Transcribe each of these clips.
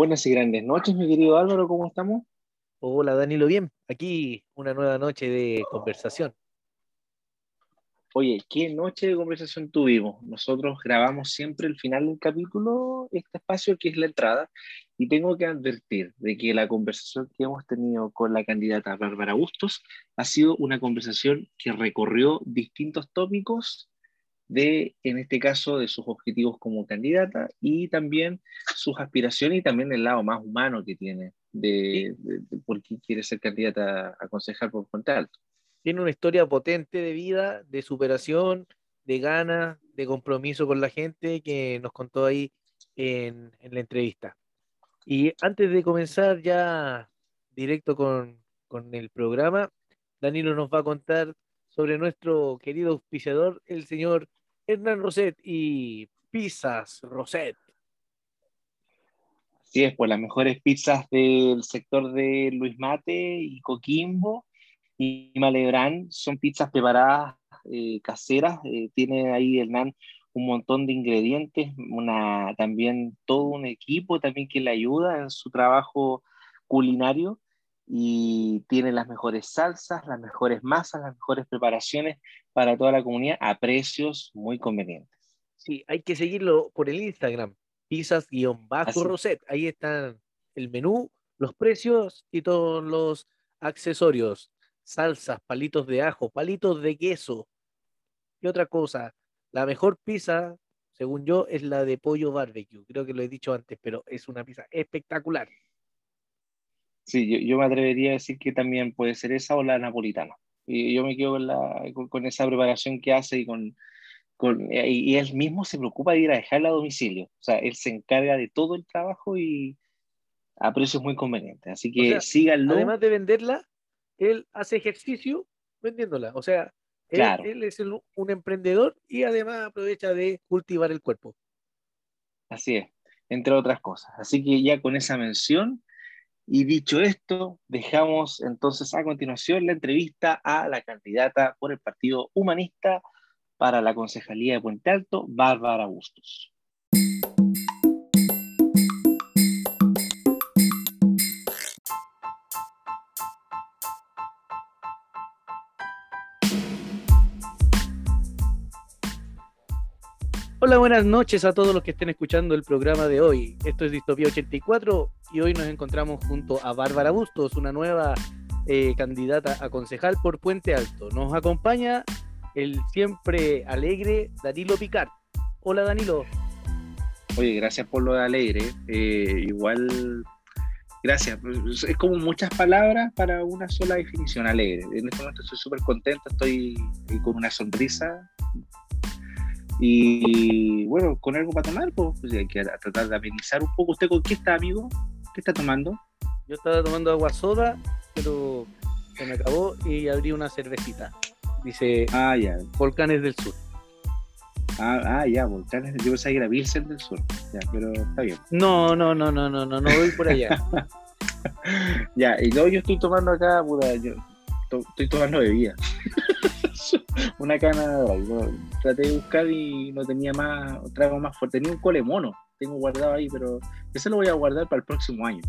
Buenas y grandes noches, mi querido Álvaro, ¿cómo estamos? Hola Danilo, bien. Aquí una nueva noche de conversación. Oye, ¿qué noche de conversación tuvimos? Nosotros grabamos siempre el final del capítulo, este espacio que es la entrada, y tengo que advertir de que la conversación que hemos tenido con la candidata Bárbara Bustos ha sido una conversación que recorrió distintos tópicos de, en este caso, de sus objetivos como candidata y también sus aspiraciones y también el lado más humano que tiene de, por qué quiere ser candidata a concejal por Puente Alto. Tiene una historia potente de vida, de superación, de ganas, de compromiso con la gente que nos contó ahí en, en la entrevista. Y antes de comenzar ya directo con, con el programa, Danilo nos va a contar sobre nuestro querido auspiciador, el señor Hernán Roset y Pizzas Roset. Así es, pues las mejores pizzas del sector de Luis Mate y Coquimbo y Malebrán son pizzas preparadas eh, caseras. Eh, tiene ahí Hernán un montón de ingredientes, una, también todo un equipo también que le ayuda en su trabajo culinario y tiene las mejores salsas, las mejores masas, las mejores preparaciones para toda la comunidad a precios muy convenientes. Sí, hay que seguirlo por el Instagram, pizzas-roset. Ahí están el menú, los precios y todos los accesorios, salsas, palitos de ajo, palitos de queso. Y otra cosa, la mejor pizza, según yo, es la de pollo barbecue. Creo que lo he dicho antes, pero es una pizza espectacular. Sí, yo, me atrevería a decir que también puede ser esa o la napolitana. Y yo me quedo con, la, con, esa preparación que hace y con, con, y él mismo se preocupa de ir a dejarla a domicilio. O sea, él se encarga de todo el trabajo y a precios muy convenientes. Así que síganlo. Además de venderla, él hace ejercicio vendiéndola. O sea, él, es un emprendedor y además aprovecha de cultivar el cuerpo. Así es, entre otras cosas. Así que ya con esa mención y dicho esto, dejamos entonces a continuación la entrevista a la candidata por el Partido Humanista para la Concejalía de Puente Alto, Bárbara Bustos. Hola, buenas noches a todos los que estén escuchando el programa de hoy. Esto es Distopía 84 y hoy nos encontramos junto a Bárbara Bustos, una nueva eh, candidata a concejal por Puente Alto. Nos acompaña el siempre alegre Danilo Picard. Hola Danilo. Oye, gracias por lo de alegre. Eh, igual, gracias. Es como muchas palabras para una sola definición, alegre. En este momento estoy súper contento, estoy con una sonrisa y bueno, con algo para tomar, pues, pues, hay que tratar de amenizar un poco. ¿Usted con qué está, amigo? ¿Qué está tomando? Yo estaba tomando agua soda, pero se me acabó y abrí una cervecita. Dice ah, ya. Volcanes del Sur. Ah, ah, ya, Volcanes del Sur. Yo pensaba que era Virgen del Sur. Ya, pero está bien. No, no, no, no, no, no, no voy por allá. ya, y luego yo estoy tomando acá, puta, yo estoy tomando bebida. una cana de traté de buscar y no tenía más, trago más fuerte. Tenía un cole mono, tengo guardado ahí, pero ese lo voy a guardar para el próximo año.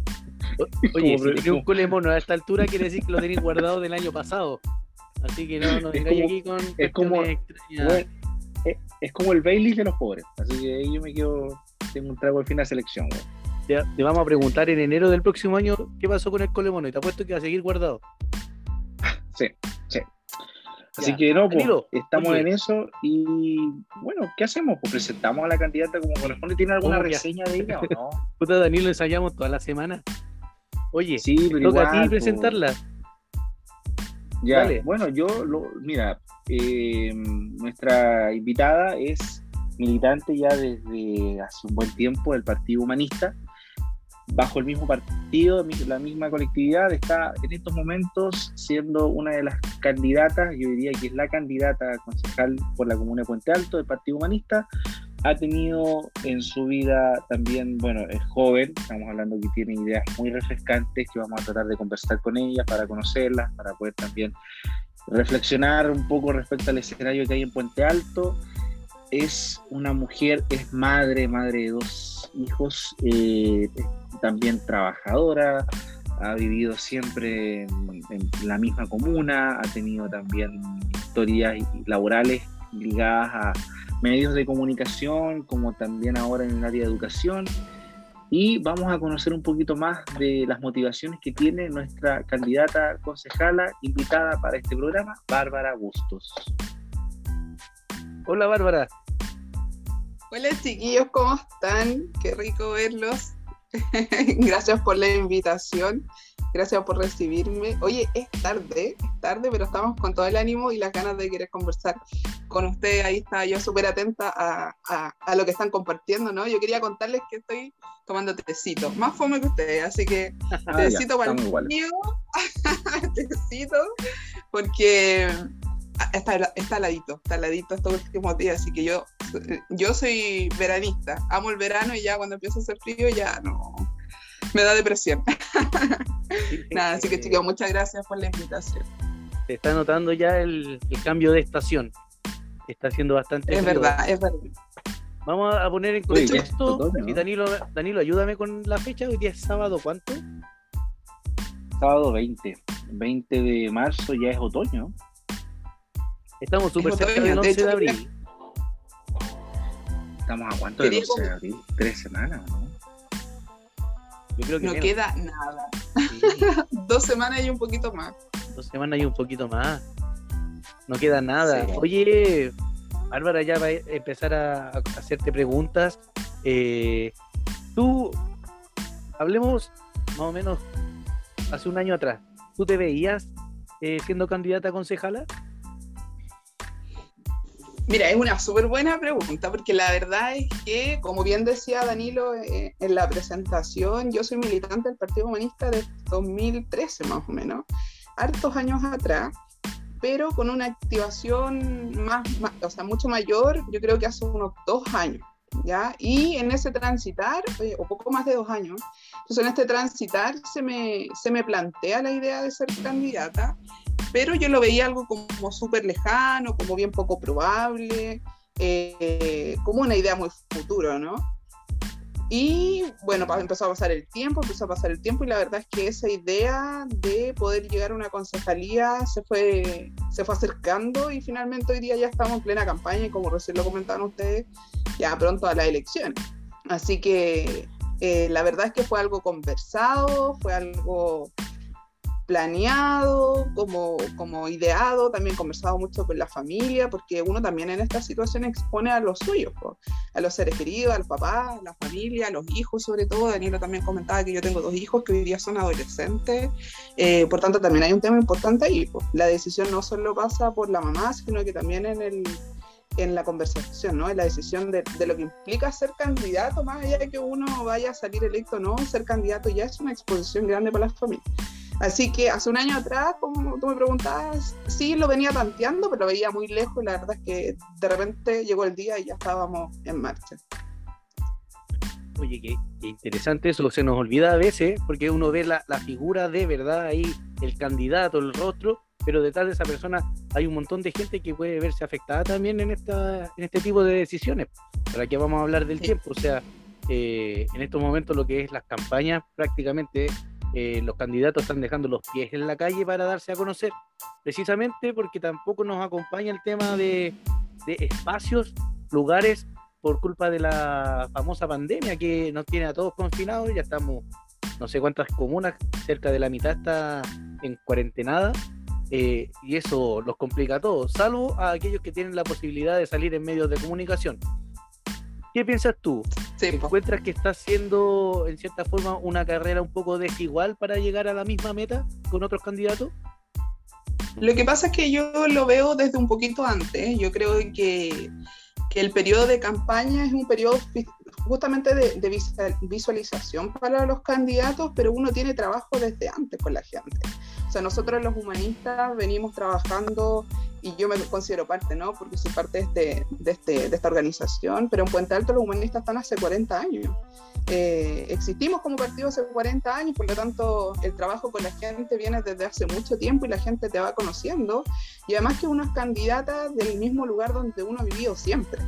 Oye, si tenía un cole mono a esta altura, quiere decir que lo tenéis guardado del año pasado. Así que no, no vengáis aquí con. Es como, es, es, como el Bailey de los pobres. Así que ahí yo me quedo. Tengo un trago al fin de selección, Te, te, vamos a preguntar en enero del próximo año qué pasó con el cole mono y te apuesto que va a seguir guardado. Sí, sí. Así que no, pues, estamos en eso y bueno, ¿qué hacemos? Pues presentamos a la candidata como corresponde. ¿Tiene alguna reseña de ella o no? Puta, Danilo, ensayamos toda la semana. Oye, sí, toca a ti presentarla. Ya, bueno, yo, lo, mira, eh, nuestra invitada es militante ya desde hace un buen tiempo del Partido Humanista bajo el mismo partido, la misma colectividad, está en estos momentos siendo una de las candidatas, yo diría que es la candidata concejal por la Comuna de Puente Alto del Partido Humanista. Ha tenido en su vida también, bueno, es joven, estamos hablando que tiene ideas muy refrescantes que vamos a tratar de conversar con ella para conocerlas, para poder también reflexionar un poco respecto al escenario que hay en Puente Alto es una mujer, es madre, madre de dos hijos, eh, también trabajadora, ha vivido siempre en, la misma comuna, ha tenido también historias laborales ligadas a medios de comunicación, como también ahora en el área de educación. Y vamos a conocer un poquito más de las motivaciones que tiene nuestra candidata concejala invitada para este programa, Bárbara Bustos. Hola Bárbara. Hola chiquillos, ¿cómo están? Qué rico verlos. Gracias por la invitación. Gracias por recibirme. Oye, es tarde, es tarde, pero estamos con todo el ánimo y las ganas de querer conversar con ustedes. Ahí está yo súper atenta a, lo que están compartiendo, ¿no? Yo quería contarles que estoy tomando tecito, más fome que ustedes, así que ah, tecito para el mío, tecito, porque está, está ladito, está ladito estos últimos días, así que yo, yo soy veranista, amo el verano y ya cuando empieza a hacer frío ya no, me da depresión. Nada, así que chicos, muchas gracias por la invitación. Se está notando ya el, cambio de estación. Está haciendo bastante. Es verdad, es verdad. Vamos a poner en contexto. Y Danilo, Danilo, ayúdame con la fecha. Hoy día es sábado, ¿cuánto? Sábado 20. 20 de marzo ya es otoño. Estamos súper cerca del 11 de, abril. Estamos a cuánto del 11 de abril? Tres semanas, ¿no? no queda nada. Dos semanas y un poquito más. Dos semanas y un poquito más. No queda nada. Oye, Bárbara ya va a empezar a, hacerte preguntas. Eh, tú, hablemos más o menos hace un año atrás. ¿Tú te veías eh, siendo candidata a concejala? Mira, es una súper buena pregunta, porque la verdad es que, como bien decía Danilo eh, en la presentación, yo soy militante del Partido Comunista desde 2013 más o menos, hartos años atrás, pero con una activación más, o sea, mucho mayor, yo creo que hace unos dos años. ¿Ya? Y en ese transitar, o poco más de dos años, entonces en este transitar se me, se me plantea la idea de ser candidata pero yo lo veía algo como súper lejano, como bien poco probable, eh, como una idea muy futuro, ¿no? Y bueno, empezó a pasar el tiempo, empezó a pasar el tiempo y la verdad es que esa idea de poder llegar a una concejalía se fue, se fue acercando y finalmente hoy día ya estamos en plena campaña y como recién lo comentaban ustedes, ya pronto a las elecciones. Así que eh, la verdad es que fue algo conversado, fue algo planeado, como, como ideado, también conversado mucho con la familia, porque uno también en esta situación expone a los suyos, a los seres queridos, al papá, a la familia, a los hijos sobre todo. Danilo también comentaba que yo tengo dos hijos que hoy día son adolescentes, eh, por tanto también hay un tema importante ahí. La decisión no solo pasa por la mamá, sino que también en el en la conversación, ¿no? En la decisión de, de, lo que implica ser candidato, más allá de que uno vaya a salir electo o no, ser candidato ya es una exposición grande para las familias. Así que hace un año atrás, como tú me preguntabas, sí lo venía tanteando, pero lo veía muy lejos y la verdad es que de repente llegó el día y ya estábamos en marcha. Oye, qué, interesante eso, se nos olvida a veces, porque uno ve la, figura de verdad ahí, el candidato, el rostro, pero detrás de esa persona hay un montón de gente que puede verse afectada también en, esta, en este tipo de decisiones. Para que vamos a hablar del tiempo, o sea, eh, en estos momentos lo que es las campañas prácticamente eh, los candidatos están dejando los pies en la calle para darse a conocer, precisamente porque tampoco nos acompaña el tema de, espacios, lugares, por culpa de la famosa pandemia que nos tiene a todos confinados, ya estamos, no sé cuántas comunas, cerca de la mitad está en cuarentenada, eh, y eso los complica a todos, salvo a aquellos que tienen la posibilidad de salir en medios de comunicación. ¿Qué piensas tú? encuentras que está haciendo, en cierta forma, una carrera un poco desigual para llegar a la misma meta con otros candidatos? Lo que pasa es que yo lo veo desde un poquito antes. Yo creo que, que el periodo de campaña es un periodo justamente de, de, visualización para los candidatos, pero uno tiene trabajo desde antes con la gente. O sea, nosotros los humanistas venimos trabajando y yo me considero parte, ¿no? Porque soy parte de, de, este, de esta organización, pero en Puente Alto los humanistas están hace 40 años. Eh, existimos como partido hace 40 años, por lo tanto el trabajo con la gente viene desde hace mucho tiempo y la gente te va conociendo, y además que uno es candidata del mismo lugar donde uno ha vivido siempre.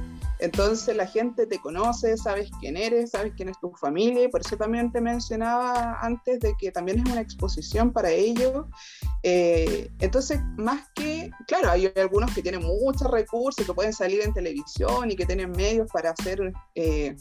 Entonces la gente te conoce, sabes quién eres, sabes quién es tu familia, y por eso también te mencionaba antes de que también es una exposición para ellos. Eh, entonces, más que, claro, hay algunos que tienen muchos recursos, que pueden salir en televisión y que tienen medios para hacer eh,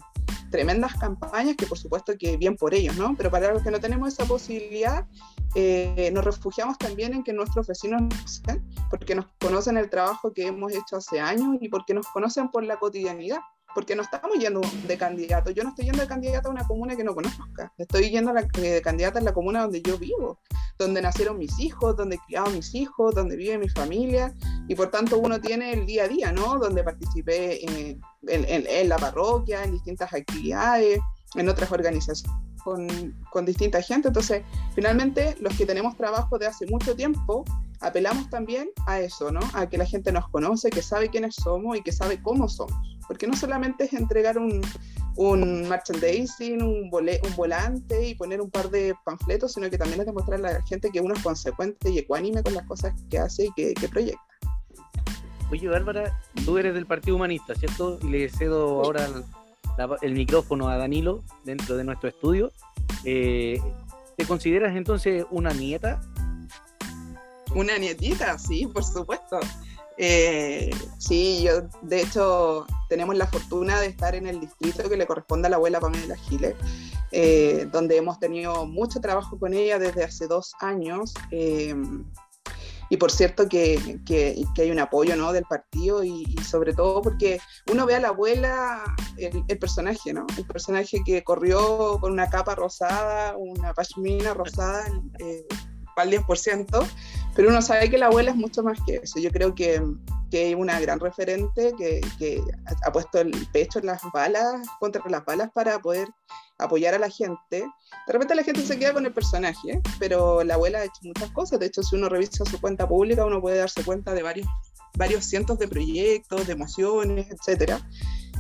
tremendas campañas, que por supuesto que bien por ellos, ¿no? Pero para los que no tenemos esa posibilidad, eh, nos refugiamos también en que nuestros vecinos nos conocen, porque nos conocen el trabajo que hemos hecho hace años y porque nos conocen por la cotidianidad, porque no estamos yendo de candidato. Yo no estoy yendo de candidato a una comuna que no conozca, estoy yendo de candidata en la comuna donde yo vivo, donde nacieron mis hijos, donde he criado mis hijos, donde vive mi familia, y por tanto uno tiene el día a día, ¿no? Donde participé en, en la parroquia, en distintas actividades, en otras organizaciones con, con distinta gente. Entonces, finalmente, los que tenemos trabajo de hace mucho tiempo, apelamos también a eso, ¿no? A que la gente nos conoce, que sabe quiénes somos y que sabe cómo somos. Porque no solamente es entregar un, un merchandising, un, un volante y poner un par de panfletos, sino que también es demostrar a la gente que uno es consecuente y ecuánime con las cosas que hace y que, que proyecta. Oye, Bárbara, tú eres del Partido Humanista, ¿cierto? Y le cedo ahora el micrófono a Danilo dentro de nuestro estudio. Eh, ¿Te consideras entonces una nieta? Una nietita, sí, por supuesto. Eh, sí, yo, de hecho, tenemos la fortuna de estar en el distrito que le corresponde a la abuela Pamela Giles, eh, donde hemos tenido mucho trabajo con ella desde hace dos años. Y por cierto que, que, hay un apoyo ¿no? del partido y, sobre todo porque uno ve a la abuela, el, personaje, ¿no? El personaje que corrió con una capa rosada, una pashmina rosada eh, al 10%, pero uno sabe que la abuela es mucho más que eso. Yo creo que, que es una gran referente que, que, ha puesto el pecho en las balas, contra las balas para poder apoyar a la gente. De repente la gente se queda con el personaje, pero la abuela ha hecho muchas cosas. De hecho, si uno revisa su cuenta pública, uno puede darse cuenta de varios, varios cientos de proyectos, de emociones, etc.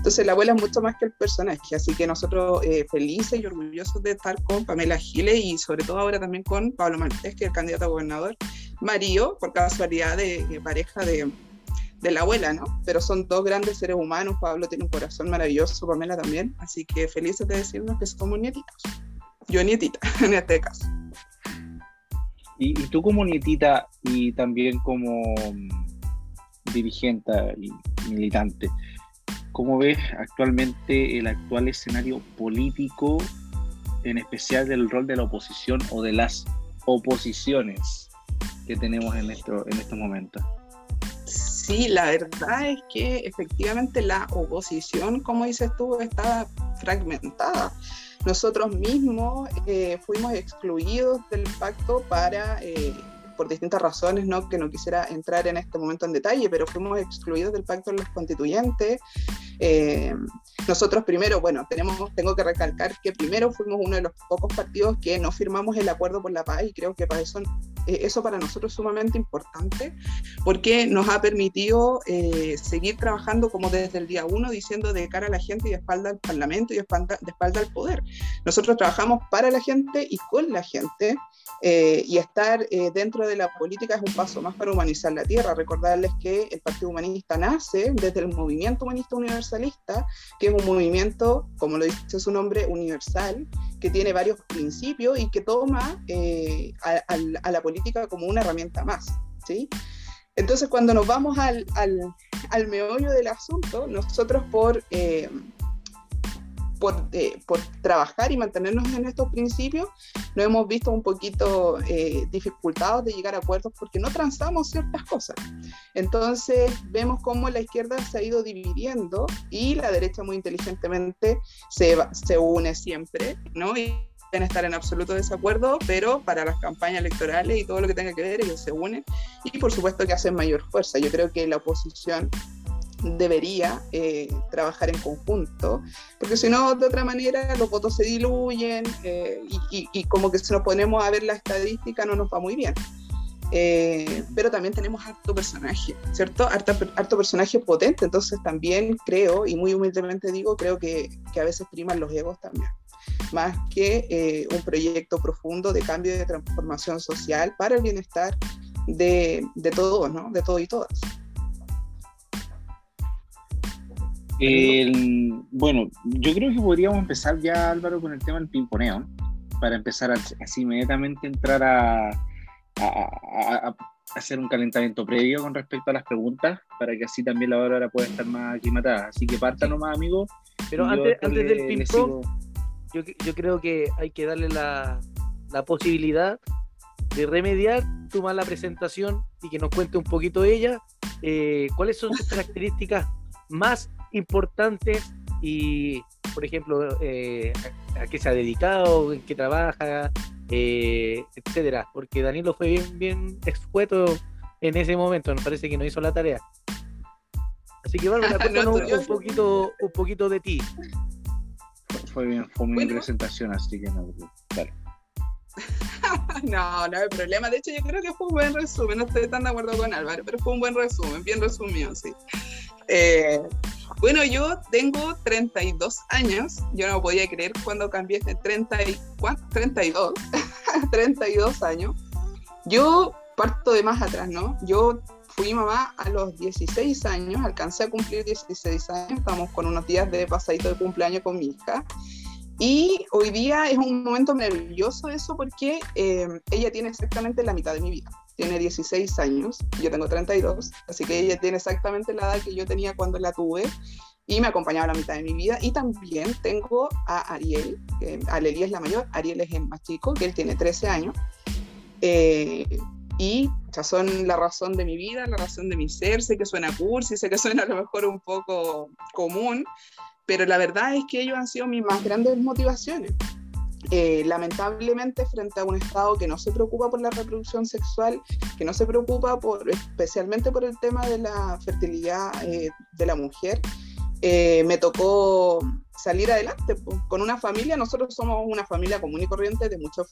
Entonces, la abuela es mucho más que el personaje. Así que nosotros eh, felices y orgullosos de estar con Pamela Giles y sobre todo ahora también con Pablo Martés, que es el candidato a gobernador. Mario, por casualidad de pareja de, de la abuela, ¿no? Pero son dos grandes seres humanos, Pablo tiene un corazón maravilloso, Pamela también, así que felices de decirnos que somos nietitos. Yo nietita, en este caso. Y, tú como nietita y también como dirigente y militante, ¿cómo ves actualmente el actual escenario político, en especial del rol de la oposición o de las oposiciones que tenemos en, esto, en estos momentos? Sí, la verdad es que efectivamente la oposición, como dices tú, está fragmentada. Nosotros mismos eh, fuimos excluidos del pacto para, eh, por distintas razones, ¿no? que no quisiera entrar en este momento en detalle, pero fuimos excluidos del pacto de los constituyentes. Eh, nosotros primero, bueno, tenemos, tengo que recalcar que primero fuimos uno de los pocos partidos que no firmamos el acuerdo por la paz y creo que para eso eh, eso para nosotros es sumamente importante porque nos ha permitido eh, seguir trabajando como desde el día uno, diciendo de cara a la gente y de espalda al Parlamento y de espalda, de espalda al poder. Nosotros trabajamos para la gente y con la gente eh, y estar dentro de la política es un paso más para humanizar la tierra. Recordarles que el Partido Humanista nace desde el movimiento humanista universalista, que es un movimiento, como lo dice su nombre, universal, que tiene varios principios y que toma a, la política como una herramienta más, ¿sí? Entonces, cuando nos vamos al, al, meollo del asunto, nosotros por, eh, por, eh, por, trabajar y mantenernos en estos principios, nos hemos visto un poquito eh, dificultados de llegar a acuerdos porque no transamos ciertas cosas. Entonces, vemos cómo la izquierda se ha ido dividiendo y la derecha muy inteligentemente se, se une siempre, ¿no? Y, estar en absoluto desacuerdo, pero para las campañas electorales y todo lo que tenga que ver, ellos se unen y por supuesto que hacen mayor fuerza. Yo creo que la oposición debería eh, trabajar en conjunto, porque si no, de otra manera, los votos se diluyen eh, y, como que si nos ponemos a ver la estadística no nos va muy bien. Eh, pero también tenemos harto personaje, ¿cierto? Harto, harto, personaje potente, entonces también creo, y muy humildemente digo, creo que, que a veces priman los egos también más que eh, un proyecto profundo de cambio y de transformación social para el bienestar de, de todos, ¿no? De todos y todas. Bueno, yo creo que podríamos empezar ya, Álvaro, con el tema del pimponeo, para empezar así inmediatamente entrar a, a, hacer un calentamiento previo con respecto a las preguntas, para que así también la hora pueda estar más aclimatada. Así que parta nomás, amigo. Pero antes, antes del ping-pong, yo, yo, creo que hay que darle la, la posibilidad de remediar tu mala presentación y que nos cuente un poquito ella, eh, cuáles son sus características más importantes y, por ejemplo, eh, a, qué se ha dedicado, en qué trabaja, eh, etcétera, porque Danilo fue bien, bien expuesto en ese momento, nos parece que no hizo la tarea. Así que bueno, cuéntanos un, poquito, un poquito de ti. Fue bien, fue mi presentación, así que no, claro. no, no hay problema. De hecho, yo creo que fue un buen resumen. No estoy tan de acuerdo con Álvaro, pero fue un buen resumen, bien resumido, sí. Eh, bueno, yo tengo 32 años. Yo no podía creer cuando cambié de 34, 32, 32 años. Yo parto de más atrás, ¿no? Yo fui mamá a los 16 años, alcancé a cumplir 16 años, estamos con unos días de pasadito de cumpleaños con mi hija. Y hoy día es un momento maravilloso eso porque eh, ella tiene exactamente la mitad de mi vida. Tiene 16 años, yo tengo 32, así que ella tiene exactamente la edad que yo tenía cuando la tuve y me acompañaba la mitad de mi vida. Y también tengo a Ariel, que Alelia es la mayor, Ariel es el más chico, que él tiene 13 años. Eh, y ya son la razón de mi vida, la razón de mi ser. Sé que suena cursi, sé que suena a lo mejor un poco común, pero la verdad es que ellos han sido mis más grandes motivaciones. Eh, lamentablemente frente a un Estado que no se preocupa por la reproducción sexual, que no se preocupa por, especialmente por el tema de la fertilidad eh, de la mujer, eh, me tocó salir adelante con una familia. Nosotros somos una familia común y corriente de muchos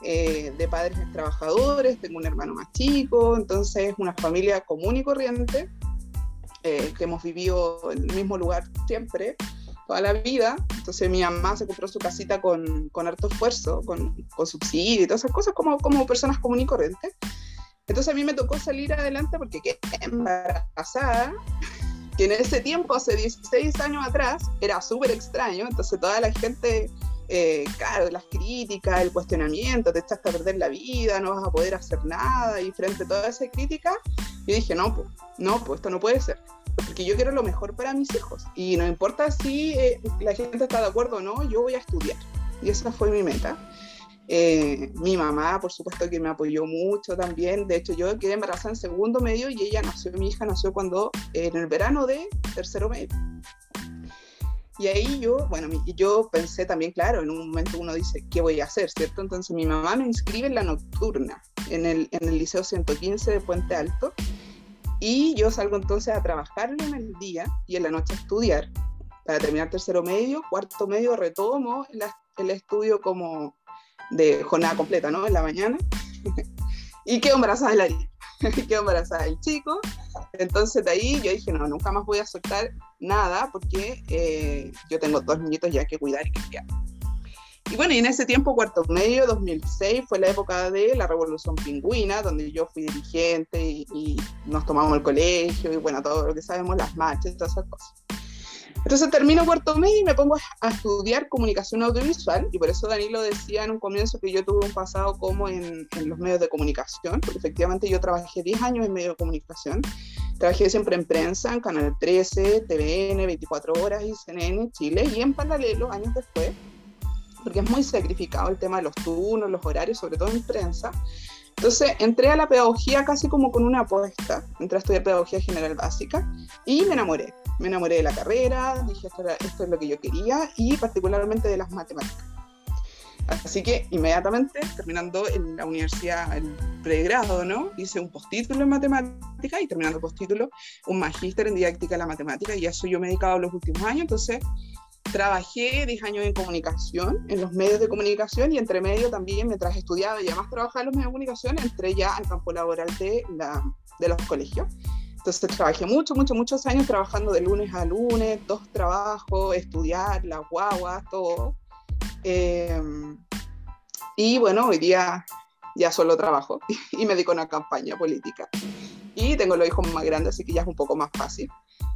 de padres trabajadores, tengo un hermano más chico, entonces es una familia común y corriente que hemos vivido en el mismo lugar siempre, toda la vida. Entonces mi mamá se compró su casita con, con harto esfuerzo, con, con subsidio y todas esas cosas como, como personas comunes y corrientes. Entonces a mí me tocó salir adelante porque quedé embarazada, que en ese tiempo, hace 16 años atrás, era súper extraño. Entonces toda la gente eh, claro, las críticas, el cuestionamiento, te echaste a perder la vida, no vas a poder hacer nada, y frente a toda esa crítica, yo dije, no, pues, no, pues esto no puede ser, porque yo quiero lo mejor para mis hijos, y no importa si eh, la gente está de acuerdo o no, yo voy a estudiar, y esa fue mi meta. Eh, mi mamá, por supuesto, que me apoyó mucho también. De hecho, yo quedé embarazada en segundo medio y ella nació, mi hija nació cuando, en el verano de tercero medio. Y ahí yo, bueno, yo pensé también, claro, en un momento uno dice, ¿qué voy a hacer? ¿Cierto? Entonces mi mamá me inscribe en la nocturna, en el, en el Liceo 115 de Puente Alto, y yo salgo entonces a trabajar en el día y en la noche a estudiar. Para terminar tercero medio, cuarto medio retomo el estudio como de jornada completa, ¿no? En la mañana. y quedo embarazada de la quedó embarazada el chico. Entonces de ahí yo dije, no, nunca más voy a soltar nada porque eh, yo tengo dos niñitos ya que cuidar y que criar. Y bueno, y en ese tiempo, cuarto medio, 2006, fue la época de la Revolución Pingüina, donde yo fui dirigente y, y nos tomamos el colegio y bueno, todo lo que sabemos, las marchas, todas esas cosas. Entonces termino cuarto mes y me pongo a estudiar comunicación audiovisual y por eso Danilo decía en un comienzo que yo tuve un pasado como en, los medios de comunicación, porque efectivamente yo trabajé 10 años en medios de comunicación, trabajé siempre en prensa, en Canal 13, TVN, 24 horas y CNN Chile y en paralelo, años después, porque es muy sacrificado el tema de los turnos, los horarios, sobre todo en prensa, entonces entré a la pedagogía casi como con una apuesta. Entré a estudiar pedagogía general básica y me enamoré. Me enamoré de la carrera, dije esto, es lo que yo quería y particularmente de las matemáticas. Así que inmediatamente, terminando en la universidad, el pregrado, ¿no? Hice un postítulo en matemática y terminando el postítulo, un magíster en didáctica de la matemática y a eso yo me he dedicado los últimos años. Entonces, Trabajé 10 años en comunicación, en los medios de comunicación y entre medio también, mientras estudiaba y además trabajaba en los medios de comunicación, entré ya al campo laboral de, la, de los colegios. Entonces trabajé mucho, mucho, muchos años trabajando de lunes a lunes, dos trabajos, estudiar, las guaguas, todo. Em, y bueno, hoy día ya solo trabajo y me dedico a una campaña política. Y tengo los hijos más grandes, así que ya es un poco más fácil.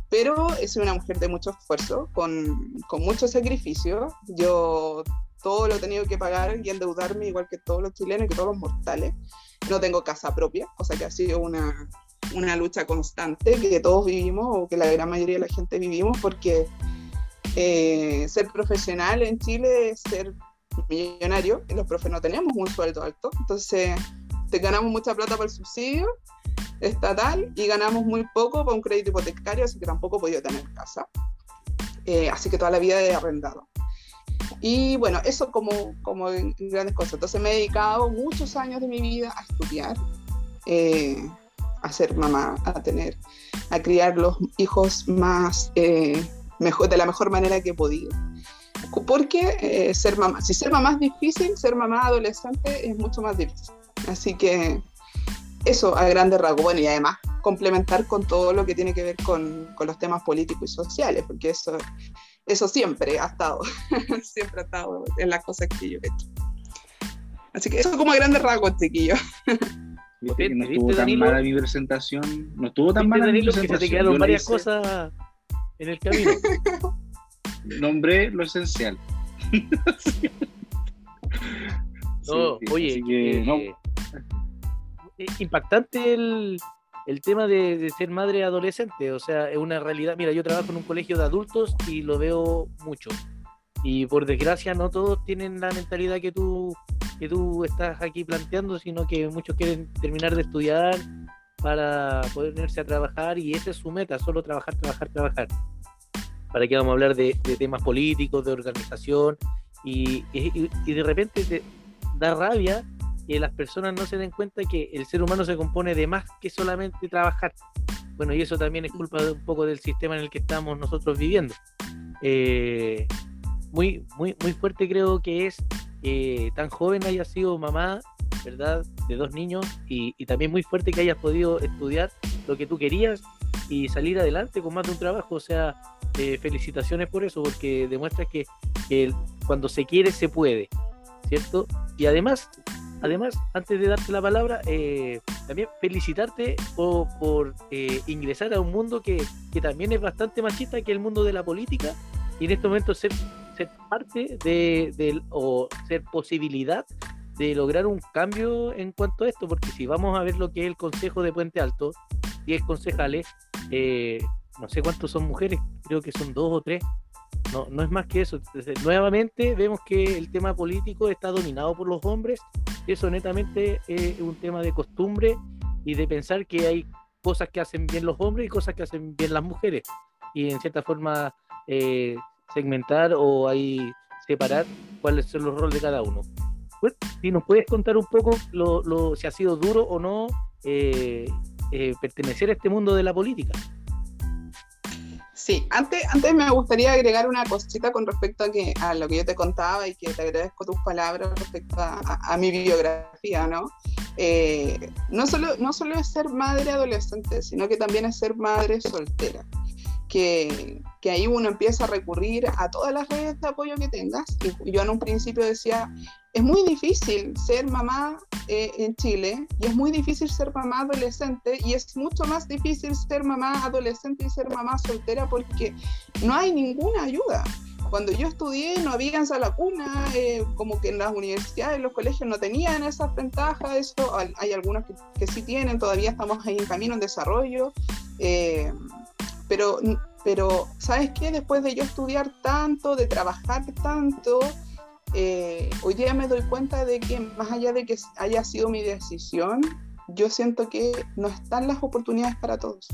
pero soy una mujer de mucho esfuerzo, con, con mucho sacrificio. Yo todo lo he tenido que pagar y endeudarme igual que todos los chilenos y que todos los mortales. No tengo casa propia, o sea que ha sido una, una lucha constante que todos vivimos o que la gran mayoría de la gente vivimos porque eh, ser profesional en Chile es ser millonario y los profes no tenemos un sueldo alto, entonces te ganamos mucha plata para el subsidio estatal y ganamos muy poco para un crédito hipotecario, así que tampoco he podido tener casa. Eh, así que toda la vida he arrendado. Y bueno, eso como, como grandes cosas. Entonces me he dedicado muchos años de mi vida a estudiar, eh, a ser mamá, a tener, a criar los hijos más, eh, mejor, de la mejor manera que he podido. Porque ser mamá, si ser mamá es difícil, ser mamá adolescente es mucho más difícil. Así que eso a grandes rasgos. Bueno, y además complementar con todo lo que tiene que ver con, con los temas políticos y sociales, porque eso, eso siempre ha estado, siempre ha estado en las cosas que yo he hecho. Así que eso como a grandes rasgos, chiquillo. no estuvo tan mala mi presentación. No estuvo tan mala mi presentación. Que se te quedaron varias cosas en el camino. Nombré lo esencial. no, oye, que, no. Eh, impactante el, el tema de, ser madre adolescente, o sea, es una realidad. Mira, yo trabajo en un colegio de adultos y lo veo mucho. Y por desgracia no todos tienen la mentalidad que tú, que tú estás aquí planteando, sino que muchos quieren terminar de estudiar para poder irse a trabajar y esa es su meta, solo trabajar, trabajar, trabajar. ¿Para qué vamos a hablar de, temas políticos, de organización? Y, y, y de repente te da rabia que las personas no se den cuenta que el ser humano se compone de más que solamente trabajar. Bueno, y eso también es culpa de un poco del sistema en el que estamos nosotros viviendo. Eh, muy, muy, muy fuerte creo que es que tan joven haya sido mamá, ¿verdad? De dos niños y, también muy fuerte que hayas podido estudiar lo que tú querías y salir adelante con más de un trabajo. O sea, eh, felicitaciones por eso, porque demuestra que, que cuando se quiere se puede, ¿cierto? Y además Además, antes de darte la palabra, eh, también felicitarte por, eh, ingresar a un mundo que, también es bastante machista, que el mundo de la política, y en este momento ser, ser parte de, o ser posibilidad de lograr un cambio en cuanto a esto, porque si vamos a ver lo que es el Consejo de Puente Alto, 10 concejales, eh, no sé cuántos son mujeres, creo que son dos o tres, no, no es más que eso. nuevamente vemos que el tema político está dominado por los hombres. Eso netamente es un tema de costumbre y de pensar que hay cosas que hacen bien los hombres y cosas que hacen bien las mujeres. Y en cierta forma eh, segmentar o ahí separar cuáles son los roles de cada uno. Pues, si nos puedes contar un poco lo, si ha sido duro o no eh, eh, pertenecer a este mundo de la política. Sí, antes, antes me gustaría agregar una cosita con respecto a, que, a lo que yo te contaba y que te agradezco tus palabras respecto a, mi biografía, ¿no? Eh, no, solo, no solo es ser madre adolescente, sino que también es ser madre soltera. Que, que, ahí uno empieza a recurrir a todas las redes de apoyo que tengas. Y yo en un principio decía, es muy difícil ser mamá eh, en Chile y es muy difícil ser mamá adolescente y es mucho más difícil ser mamá adolescente y ser mamá soltera porque no hay ninguna ayuda. Cuando yo estudié no había la cuna, eh, como que en las universidades, en los colegios no tenían esas ventajas, eso hay algunos que, sí tienen, todavía estamos ahí en camino, en desarrollo, eh, pero, pero ¿sabes qué? Después de yo estudiar tanto, de trabajar tanto, eh, hoy día me doy cuenta de que más allá de que haya sido mi decisión, yo siento que no están las oportunidades para todos.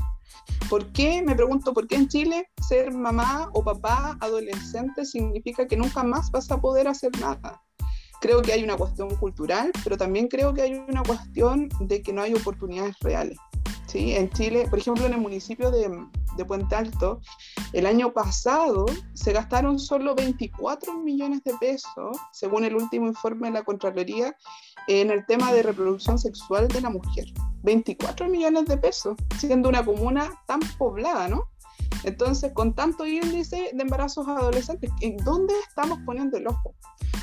¿Por qué? Me pregunto, ¿por qué en Chile ser mamá o papá adolescente significa que nunca más vas a poder hacer nada? Creo que hay una cuestión cultural, pero también creo que hay una cuestión de que no hay oportunidades reales. ¿Sí? En Chile, por ejemplo, en el municipio de, de Puente Alto, el año pasado se gastaron solo 24 millones de pesos, según el último informe de la Contraloría, en el tema de reproducción sexual de la mujer. 24 millones de pesos, siendo una comuna tan poblada, ¿no? Entonces, con tanto índice de embarazos adolescentes, ¿en dónde estamos poniendo el ojo?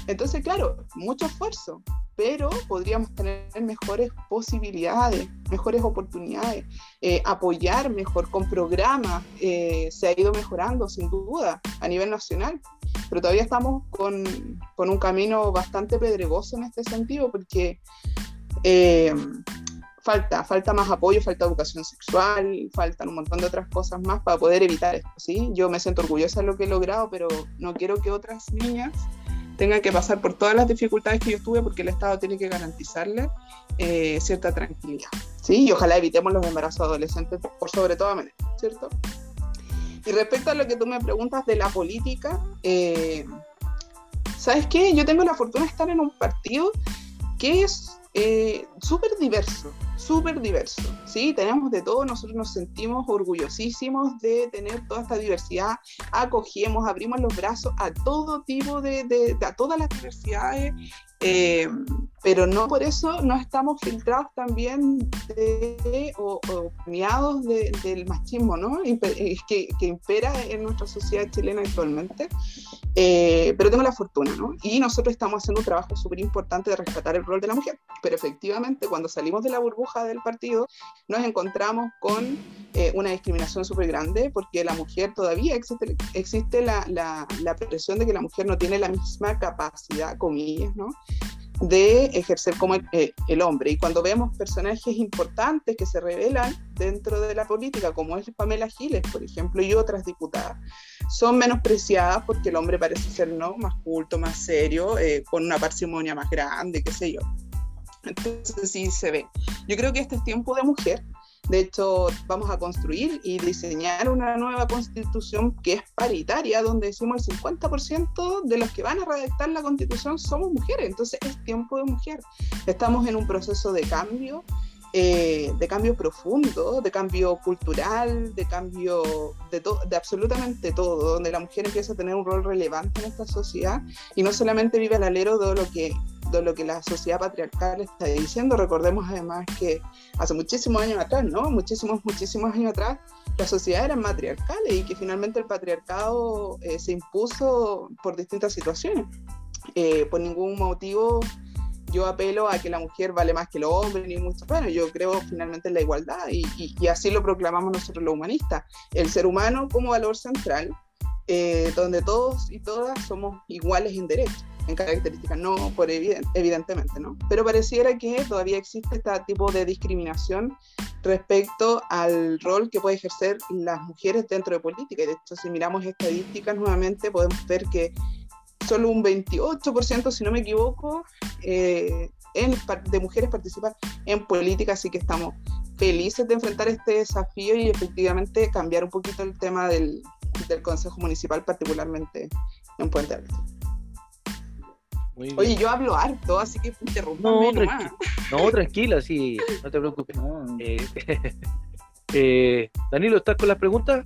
Entonces, claro, mucho esfuerzo, pero podríamos tener mejores posibilidades, mejores oportunidades, eh, apoyar mejor con programas, eh, se ha ido mejorando sin duda a nivel nacional, pero todavía estamos con, con un camino bastante pedregoso en este sentido porque eh, falta, falta más apoyo, falta educación sexual, faltan un montón de otras cosas más para poder evitar esto, ¿sí? Yo me siento orgullosa de lo que he logrado, pero no quiero que otras niñas tengan que pasar por todas las dificultades que yo tuve porque el Estado tiene que garantizarle eh, cierta tranquilidad. ¿sí? Y ojalá evitemos los embarazos adolescentes por sobre toda manera, ¿cierto? Y respecto a lo que tú me preguntas de la política, eh, ¿sabes qué? Yo tengo la fortuna de estar en un partido que es eh, súper diverso, súper diverso, ¿sí? Tenemos de todo, nosotros nos sentimos orgullosísimos de tener toda esta diversidad, acogemos, abrimos los brazos a todo tipo de, a todas las diversidades eh, pero no por eso no estamos filtrados también o, o del machismo, ¿no? Que, que, impera en nuestra sociedad chilena actualmente. Eh, pero tengo la fortuna, ¿no? Y nosotros estamos haciendo un trabajo súper importante de rescatar el rol de la mujer. Pero efectivamente, cuando salimos de la burbuja del partido, nos encontramos con eh, una discriminación súper grande, porque la mujer todavía existe, la, la, presión de que la mujer no tiene la misma capacidad, comillas, de ejercer como eh, el, hombre. Y cuando vemos personajes importantes que se revelan dentro de la política, como es Pamela Giles, por ejemplo, y otras diputadas, son menospreciadas porque el hombre parece ser más culto, más serio, eh, con una parsimonia más grande, qué sé yo. Entonces sí se ve. Yo creo que este es tiempo de mujer de hecho, vamos a construir y diseñar una nueva constitución que es paritaria, donde decimos el 50% de los que van a redactar la constitución somos mujeres. Entonces es tiempo de mujer. Estamos en un proceso de cambio eh, de cambio profundo, de cambio cultural, de cambio de, de absolutamente todo, donde la mujer empieza a tener un rol relevante en esta sociedad y no solamente vive al alero de lo que, de lo que la sociedad patriarcal está diciendo. Recordemos además que hace muchísimos años atrás, ¿no? Muchísimos, muchísimos años atrás, las sociedades eran matriarcales y que finalmente el patriarcado eh, se impuso por distintas situaciones. Eh, por ningún motivo yo apelo a que la mujer vale más que el hombre, ni mucho bueno, yo creo finalmente en la igualdad y, y, así lo proclamamos nosotros los humanistas, el ser humano como valor central, eh, donde todos y todas somos iguales en derechos, en características, no por evidente, evidentemente, ¿no? Pero pareciera que todavía existe este tipo de discriminación respecto al rol que puede ejercer las mujeres dentro de política. Y de hecho, si miramos estadísticas nuevamente, podemos ver que solo un 28%, si no me equivoco, eh, de mujeres participan en política, así que estamos felices de enfrentar este desafío y efectivamente cambiar un poquito el tema del, Consejo Municipal, particularmente en Puente Alto. Oye, yo hablo harto, así que interrúmpame no, no, tranquila, sí, no te preocupes. Eh, eh, Danilo, ¿estás con las preguntas?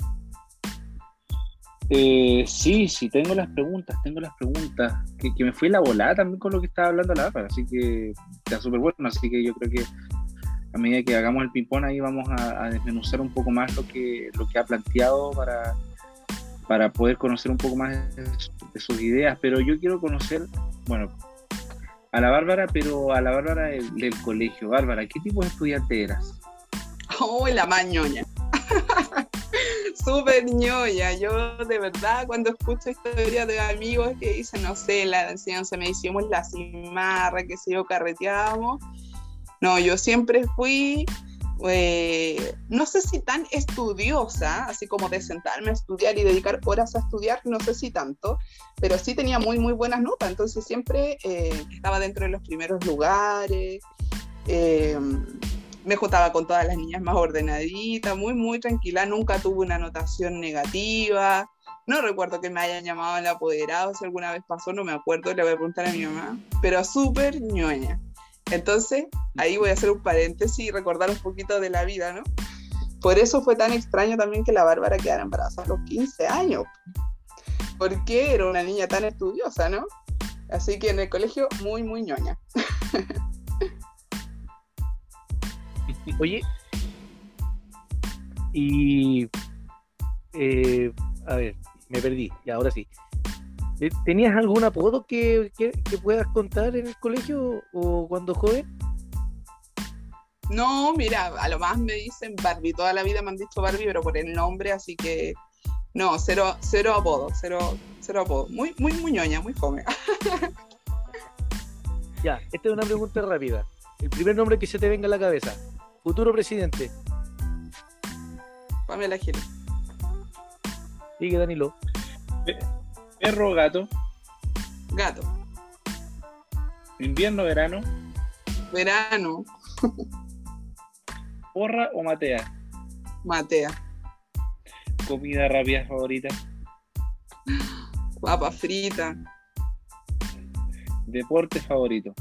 Eh, sí, sí, tengo las preguntas, tengo las preguntas. Que, me fui la volada también con lo que estaba hablando la así que está súper bueno. Así que yo creo que a medida que hagamos el ping-pong ahí vamos a, desmenuzar un poco más lo que, lo que ha planteado para, para poder conocer un poco más de, sus ideas. Pero yo quiero conocer, bueno, a la Bárbara, pero a la Bárbara del, colegio. Bárbara, ¿qué tipo de estudiante eras? Oh, la mañoña. Súper ñoña. Yo de verdad cuando escucho historias de amigos que dicen, no sé, la enseñanza me hicimos la cimarra, que se yo, carreteábamos. No, yo siempre fui, eh, no sé si tan estudiosa, así como de sentarme a estudiar y dedicar horas a estudiar, no sé si tanto, pero sí tenía muy, muy buenas notas, entonces siempre eh, estaba dentro de los primeros lugares. Eh, me juntaba con todas las niñas más ordenaditas, muy, muy tranquila, nunca tuve una anotación negativa. No recuerdo que me hayan llamado el apoderado, si alguna vez pasó, no me acuerdo, le voy a preguntar a mi mamá, pero súper ñoña. Entonces, ahí voy a hacer un paréntesis y recordar un poquito de la vida, ¿no? Por eso fue tan extraño también que la Bárbara quedara embarazada a los 15 años, porque era una niña tan estudiosa, ¿no? Así que en el colegio, muy, muy ñoña. Oye, y eh, a ver, me perdí, y ahora sí. Eh, ¿Tenías algún apodo que, que, puedas contar en el colegio o cuando joven? No, mira, a lo más me dicen Barbie. Toda la vida me han dicho Barbie, pero por el nombre, así que no, cero, cero apodo, cero, cero apodo. Muy, muy muñoña, muy fome. ya, esta es una pregunta rápida. El primer nombre que se te venga a la cabeza. Futuro presidente. Pamela Gil. Sigue Danilo. Perro o gato. Gato. Invierno, verano. Verano. ¿Porra o matea? Matea. ¿Comida rápida favorita? Papa frita. ¿Deporte favorito?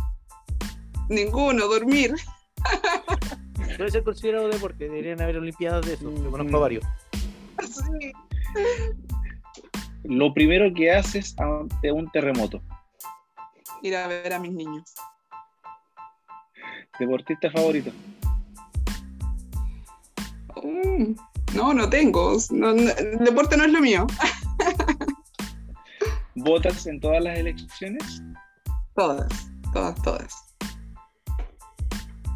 Ninguno, dormir. Puede ser considerado deporte, deberían haber olimpiadas de eso, yo conozco varios. Lo primero que haces ante un terremoto. Ir a ver a mis niños. ¿Deportista favorito? Mm, no, no tengo. el deporte no es lo mío. ¿Votas en todas las elecciones? Todas, todas, todas.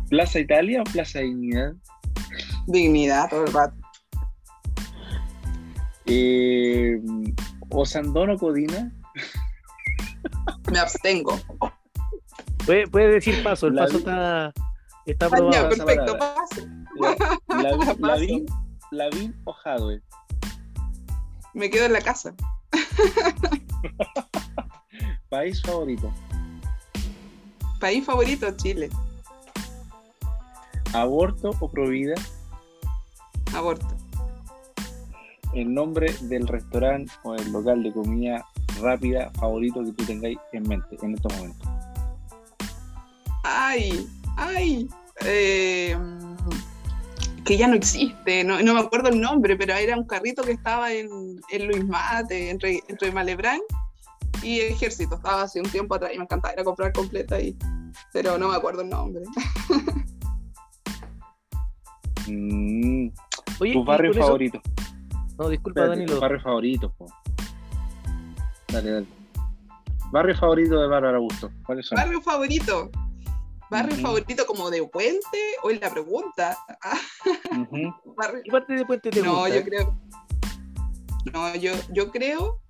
¿Plaza Italia o Plaza Dignidad? Dignidad, todo el rato. Eh, ¿Osandón o Codina? Me abstengo. Puede, decir paso, el paso está, está ah, aprobado. perfecto, paso. La, vi o Jadwe. Me quedo en la casa. País favorito. País favorito, Chile. ¿Aborto o provida? Aborto. El nombre del restaurante o el local de comida rápida favorito que tú tengáis en mente en estos momentos. Ay, ay. Eh, que ya no existe, no, me acuerdo el nombre, pero era un carrito que estaba en, Luis Mate, entre, entre Malebrán y Ejército. Estaba hace un tiempo atrás y me encantaba ir a comprar completa ahí, pero no me acuerdo el nombre. mm, ¿Tu barrio favorito? No, disculpa, Danilo. Tu barrio favorito, Dale, dale. Barrio favorito de Bárbara Augusto. ¿Cuáles son? Barrio favorito. ¿Barrio favorito como de Puente? ¿O es la pregunta? ¿Qué parte de Puente te no, yo creo. No, yo, yo creo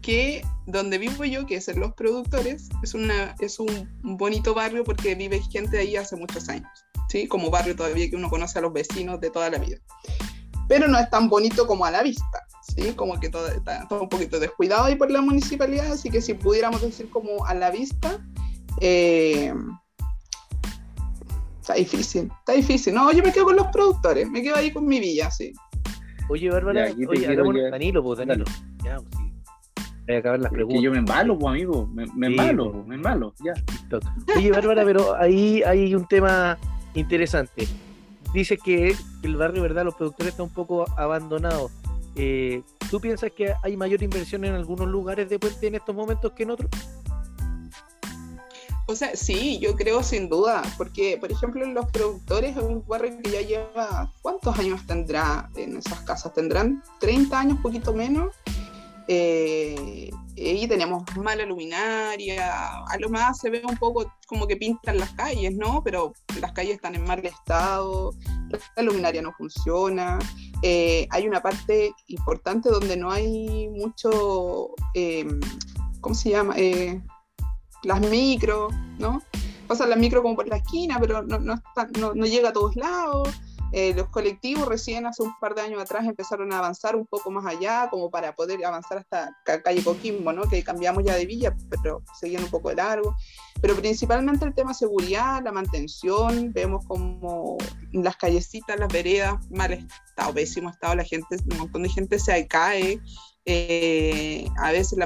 que donde vivo yo, que es en Los Productores, es, una, es un bonito barrio porque vive gente ahí hace muchos años, ¿sí? Como barrio todavía que uno conoce a los vecinos de toda la vida. Pero no es tan bonito como a la vista, ¿sí? Como que todo, está, un poquito descuidado ahí por la municipalidad, así que si pudiéramos decir como a la vista, eh, Está difícil, está difícil. No, yo me quedo con los productores, me quedo ahí con mi villa, sí. Oye, Bárbara, oye, Danilo, pues Danilo. Ya, pues, sí. Voy a acabar las preguntas. Que yo me embalo, pues, amigo. Me, me embalo, pues. me embalo, ya. Oye, Bárbara, pero ahí hay un tema interesante. Dice que el barrio, ¿verdad? Los productores están un poco abandonados. Eh, ¿Tú piensas que hay mayor inversión en algunos lugares de puente en estos momentos que en otros? O sea, sí, yo creo sin duda, porque por ejemplo los productores es un barrio que ya lleva, ¿cuántos años tendrá en esas casas? ¿Tendrán 30 años, poquito menos? Eh, y tenemos mala luminaria, a lo más se ve un poco como que pintan las calles, ¿no? Pero las calles están en mal estado, la luminaria no funciona, eh, hay una parte importante donde no hay mucho, eh, ¿cómo se llama? las micro, ¿no? Pasa la micro como por la esquina, pero no, no, no, llega a todos lados. Eh, los colectivos recién hace un par de años atrás empezaron a avanzar un poco más allá, como para poder avanzar hasta calle Coquimbo, ¿no? que cambiamos ya de villa, pero seguían un poco de largo. Pero principalmente el tema seguridad, la mantención, vemos como las callecitas, las veredas, mal estado, pésimo estado, la gente, un montón de gente se cae, eh, a veces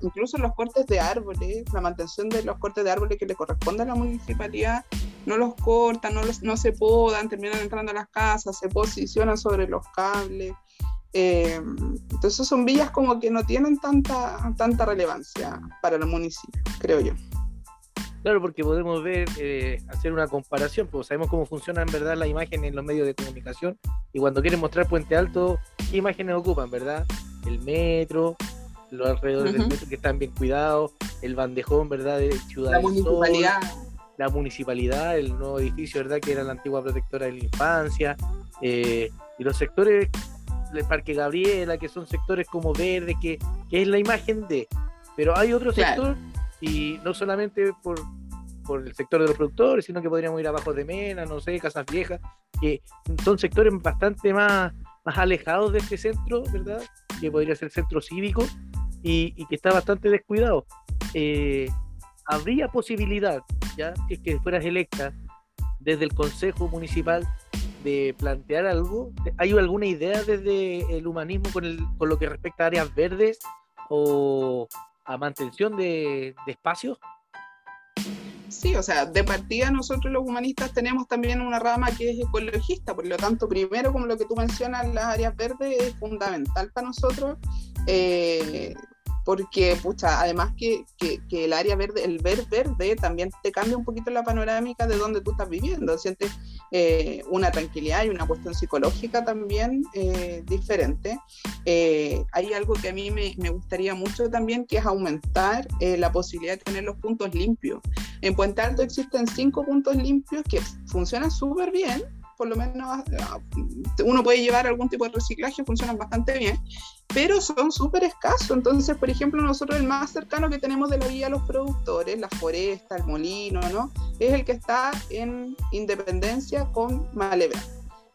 incluso los cortes de árboles, la mantención de los cortes de árboles que le corresponde a la municipalidad, no los cortan, no, no se podan, terminan entrando a las casas, se posicionan sobre los cables. Eh, entonces son villas como que no tienen tanta, tanta relevancia para el municipio, creo yo. Claro, porque podemos ver, eh, hacer una comparación, pues sabemos cómo funciona en verdad la imagen en los medios de comunicación y cuando quieren mostrar Puente Alto, ¿qué imágenes ocupan, verdad? El metro, los alrededores del metro que están bien cuidados, el bandejón, ¿verdad? De Ciudad la municipalidad. la municipalidad, el nuevo edificio, ¿verdad? Que era la antigua protectora de la infancia, eh, y los sectores del Parque Gabriela, que son sectores como verde, que, que es la imagen de. Pero hay otro sector, y no solamente por, por el sector de los productores, sino que podríamos ir abajo de Mena, no sé, Casas Viejas, que son sectores bastante más, más alejados de este centro, ¿verdad? Que podría ser centro cívico y, que está bastante descuidado. Eh, ¿Habría posibilidad, ya, que que fueras electa desde el Consejo Municipal de plantear algo? ¿Hay alguna idea desde el humanismo con, el, con lo que respecta a áreas verdes o a mantención de, de espacios? Sí, o sea, de partida nosotros los humanistas tenemos también una rama que es ecologista, por lo tanto, primero, como lo que tú mencionas, las áreas verdes es fundamental para nosotros. Eh, porque, pucha, además que, el área verde, el ver verde también te cambia un poquito la panorámica de donde tú estás viviendo, sientes eh, una tranquilidad y una cuestión psicológica también eh, diferente. Eh, hay algo que a mí me, me, gustaría mucho también, que es aumentar la posibilidad de tener los puntos limpios. En Puente Alto existen cinco puntos limpios que funcionan súper bien, por lo menos uno puede llevar algún tipo de reciclaje, funcionan bastante bien, pero son súper escasos. Entonces, por ejemplo, nosotros el más cercano que tenemos de la vía a los productores, la foresta, el molino, ¿no? Es el que está en Independencia con Malebra.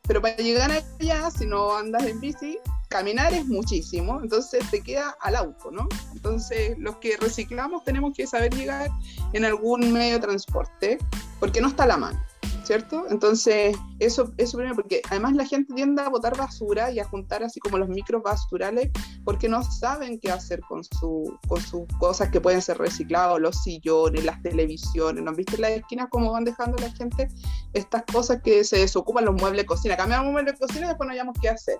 Pero para llegar allá, si no andas en bici, caminar es muchísimo, entonces te queda al auto, ¿no? Entonces, los que reciclamos tenemos que saber llegar en algún medio de transporte, porque no está a la mano. ¿Cierto? Entonces, eso, eso primero, porque además la gente tiende a botar basura y a juntar así como los micros basurales, porque no saben qué hacer con, su, con sus cosas que pueden ser reciclados, los sillones, las televisiones, ¿no viste en las esquinas cómo van dejando la gente estas cosas que se desocupan los muebles de cocina? Cambiamos muebles de cocina y después no hayamos qué hacer,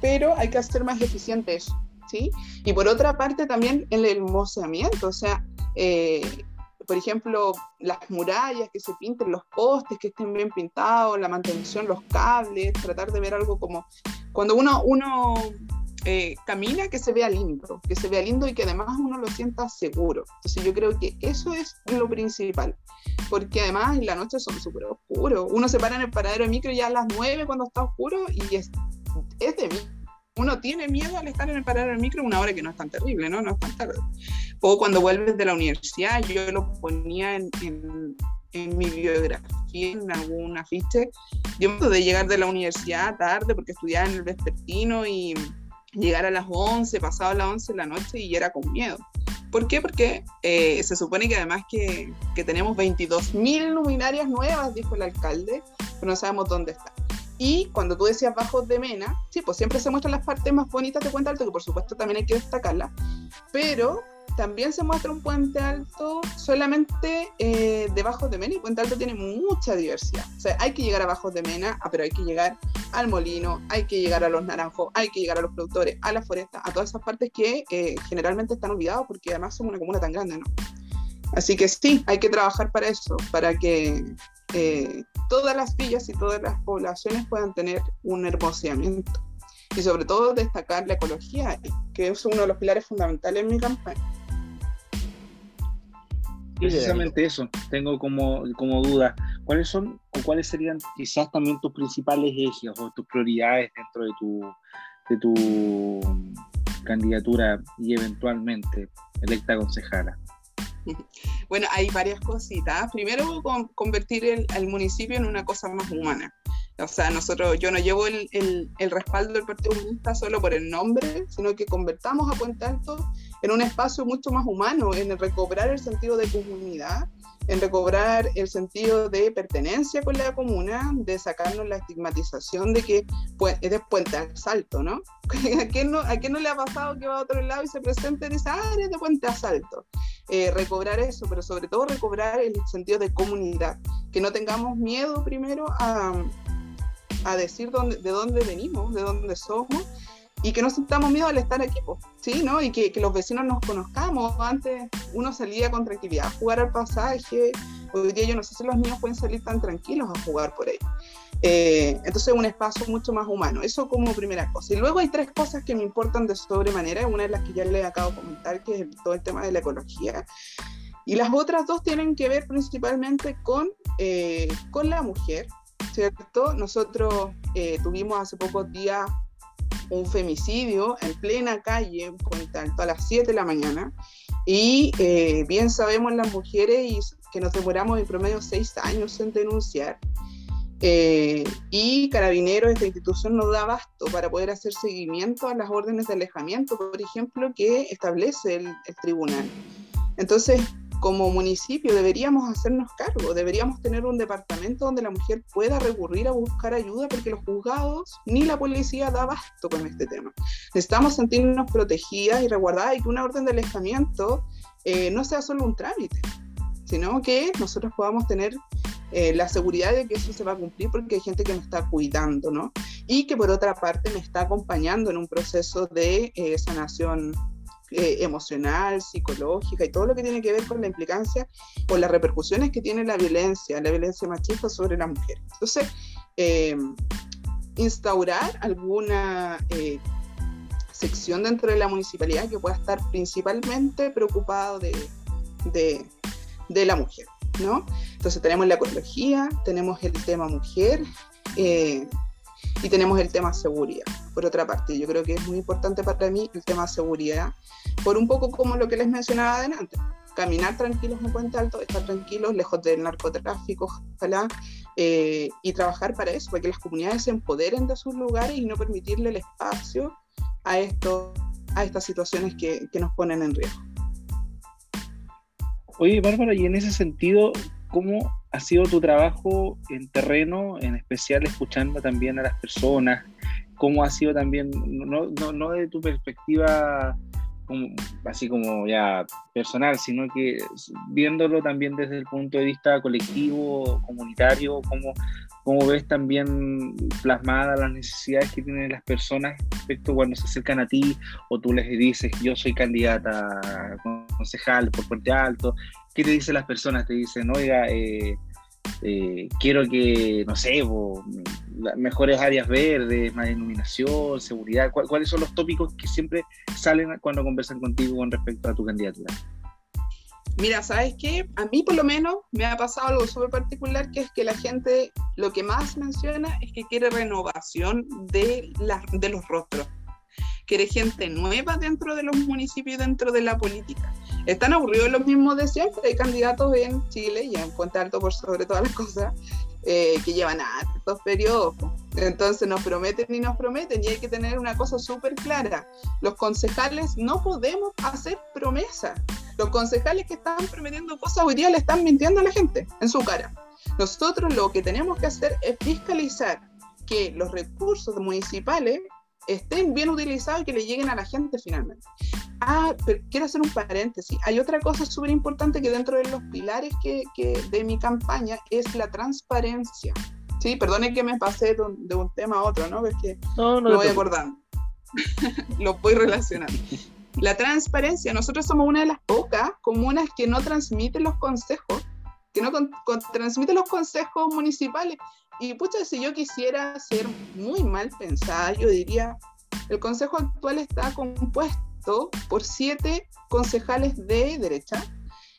pero hay que hacer más eficiente eso, ¿sí? Y por otra parte también el hermoseamiento, o sea, eh, por ejemplo, las murallas, que se pinten los postes, que estén bien pintados, la mantención, los cables, tratar de ver algo como cuando uno, uno eh, camina, que se vea lindo, que se vea lindo y que además uno lo sienta seguro. Entonces yo creo que eso es lo principal, porque además en la noche son súper oscuros. Uno se para en el paradero de micro ya a las 9 cuando está oscuro y es, es de mí uno tiene miedo al estar en el parar del micro una hora que no es tan terrible, ¿no? No es tan tarde. O cuando vuelves de la universidad, yo lo ponía en, en, mi biografía, en algún afiche. Yo me de llegar de la universidad tarde porque estudiaba en el vespertino y llegar a las 11, pasado las 11 de la noche y era con miedo. ¿Por qué? Porque eh, se supone que además que, que tenemos 22.000 luminarias nuevas, dijo el alcalde, pero no sabemos dónde están. Y cuando tú decías bajos de Mena, sí, pues siempre se muestran las partes más bonitas de Puente Alto, que por supuesto también hay que destacarlas, pero también se muestra un Puente Alto solamente eh, de Bajos de Mena y Puente Alto tiene mucha diversidad. O sea, hay que llegar a Bajos de Mena, ah, pero hay que llegar al molino, hay que llegar a los naranjos, hay que llegar a los productores, a la foresta, a todas esas partes que eh, generalmente están olvidadas porque además son una comuna tan grande, ¿no? Así que sí, hay que trabajar para eso, para que eh, todas las villas y todas las poblaciones puedan tener un hermoseamiento. Y sobre todo destacar la ecología, que es uno de los pilares fundamentales en mi campaña. Precisamente eso, tengo como, como duda. ¿Cuáles son o cuáles serían quizás también tus principales ejes o tus prioridades dentro de tu, de tu candidatura y eventualmente electa concejala? Bueno, hay varias cositas. Primero, convertir el, al municipio en una cosa más humana. O sea, nosotros, yo no llevo el, el, respaldo del Partido Comunista solo por el nombre, sino que convertamos a Puente Alto en un espacio mucho más humano, en recobrar el sentido de comunidad en recobrar el sentido de pertenencia con la comuna, de sacarnos la estigmatización de que pues, es de Puente Asalto, ¿no? ¿A quién no, ¿A quién no le ha pasado que va a otro lado y se presenta en esa área de Puente Asalto? Eh, recobrar eso, pero sobre todo recobrar el sentido de comunidad, que no tengamos miedo primero a, a decir dónde, de dónde venimos, de dónde somos y que no sintamos miedo al estar aquí, ¿sí? ¿no? Y que, que, los vecinos nos conozcamos. Antes uno salía con tranquilidad a jugar al pasaje, Hoy día yo no sé si los niños pueden salir tan tranquilos a jugar por ahí. Eh, entonces es un espacio mucho más humano. Eso como primera cosa. Y luego hay tres cosas que me importan de sobremanera. Una de las que ya les acabo de comentar, que es todo el tema de la ecología. Y las otras dos tienen que ver principalmente con, eh, con la mujer, ¿cierto? Nosotros eh, tuvimos hace pocos días un femicidio en plena calle, a las 7 de la mañana, y eh, bien sabemos las mujeres que nos demoramos en promedio 6 años en denunciar. y Carabineros, esta institución, nos da abasto para poder hacer seguimiento a las órdenes de alejamiento, por ejemplo, que establece el, el tribunal. Entonces, como municipio deberíamos hacernos cargo, deberíamos tener un departamento donde la mujer pueda recurrir a buscar ayuda porque los juzgados ni la policía da abasto con este tema. Necesitamos sentirnos protegidas y resguardadas y que una orden de alejamiento eh, no sea solo un trámite, sino que nosotros podamos tener eh, la seguridad de que eso se va a cumplir porque hay gente que me está cuidando, ¿no? Y que por otra parte me está acompañando en un proceso de eh, sanación eh, emocional, psicológica y todo lo que tiene que ver con la implicancia o las repercusiones que tiene la violencia, la violencia machista sobre la mujer. Entonces, eh, instaurar alguna eh, sección dentro de la municipalidad que pueda estar principalmente preocupado de, de, la mujer. ¿no? Entonces tenemos la ecología, tenemos el tema mujer, y tenemos el tema seguridad. Por otra parte, yo creo que es muy importante para mí el tema seguridad, por un poco como lo que les mencionaba adelante. Caminar tranquilos en Puente Alto, estar tranquilos, lejos del narcotráfico, ojalá, eh, y trabajar para eso, para que las comunidades se empoderen de sus lugares y no permitirle el espacio a, esto, a estas situaciones que, que nos ponen en riesgo. Oye, Bárbara, y en ese sentido, ¿cómo ha sido tu trabajo en terreno, en especial escuchando también a las personas? ¿Cómo ha sido también, no, no, no de tu perspectiva así como ya personal, sino que viéndolo también desde el punto de vista colectivo, comunitario, cómo, cómo ves también plasmadas las necesidades que tienen las personas respecto cuando se acercan a ti o tú les dices, yo soy candidata concejal por Puente Alto, ¿qué te dicen las personas? Te dicen, oiga, eh, eh, quiero que, no sé, mejores áreas verdes, más iluminación, seguridad. ¿Cuáles son los tópicos que siempre salen cuando conversan contigo con respecto a tu candidatura? Mira, ¿sabes qué? A mí por lo menos me ha pasado algo súper particular, que es que la gente lo que más menciona es que quiere renovación de, de los rostros. Quiere gente nueva dentro de los municipios dentro de la política están aburridos los mismos de siempre. Hay candidatos en Chile y en Puente Alto por sobre todas las cosas eh, que llevan altos periodos. Entonces nos prometen y nos prometen y hay que tener una cosa súper clara. Los concejales no podemos hacer promesas. Los concejales que están prometiendo cosas hoy día le están mintiendo a la gente en su cara. Nosotros lo que tenemos que hacer es fiscalizar que los recursos municipales estén bien utilizados y que le lleguen a la gente finalmente. Ah, pero quiero hacer un paréntesis. Hay otra cosa súper importante que dentro de los pilares que, que, de mi campaña es la transparencia. Sí, perdone que me pasé de un, tema a otro, ¿no? Es que no, no lo voy acordando. lo voy relacionando. La transparencia, nosotros somos una de las pocas comunas que no transmiten los consejos, que no transmiten los consejos municipales. Y pucha, si yo quisiera ser muy mal pensada, yo diría, el consejo actual está compuesto por siete concejales de derecha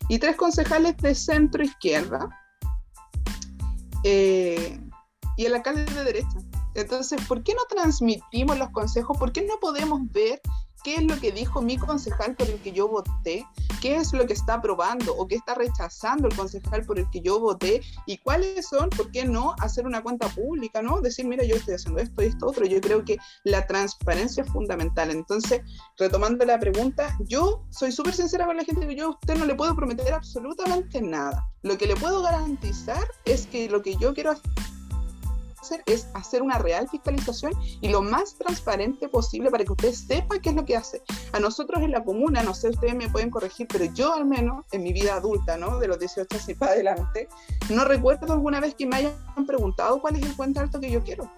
y tres concejales de centro izquierda eh, y el alcalde de derecha. Entonces, ¿por qué no transmitimos los consejos? ¿Por qué no podemos ver qué es lo que dijo mi concejal por el que yo voté, qué es lo que está aprobando o qué está rechazando el concejal por el que yo voté y cuáles son, por qué no hacer una cuenta pública, ¿no? Decir, mira, yo estoy haciendo esto y esto otro. Yo creo que la transparencia es fundamental. Entonces, retomando la pregunta, yo soy súper sincera con la gente que yo a usted no le puedo prometer absolutamente nada. Lo que le puedo garantizar es que lo que yo quiero hacer es hacer una real fiscalización y lo más transparente posible para que usted sepa qué es lo que hace. A nosotros en la comuna, no sé, ustedes me pueden corregir, pero yo al menos en mi vida adulta, ¿no? De los 18 así para adelante, no recuerdo alguna vez que me hayan preguntado cuál es el cuenta alto que yo quiero.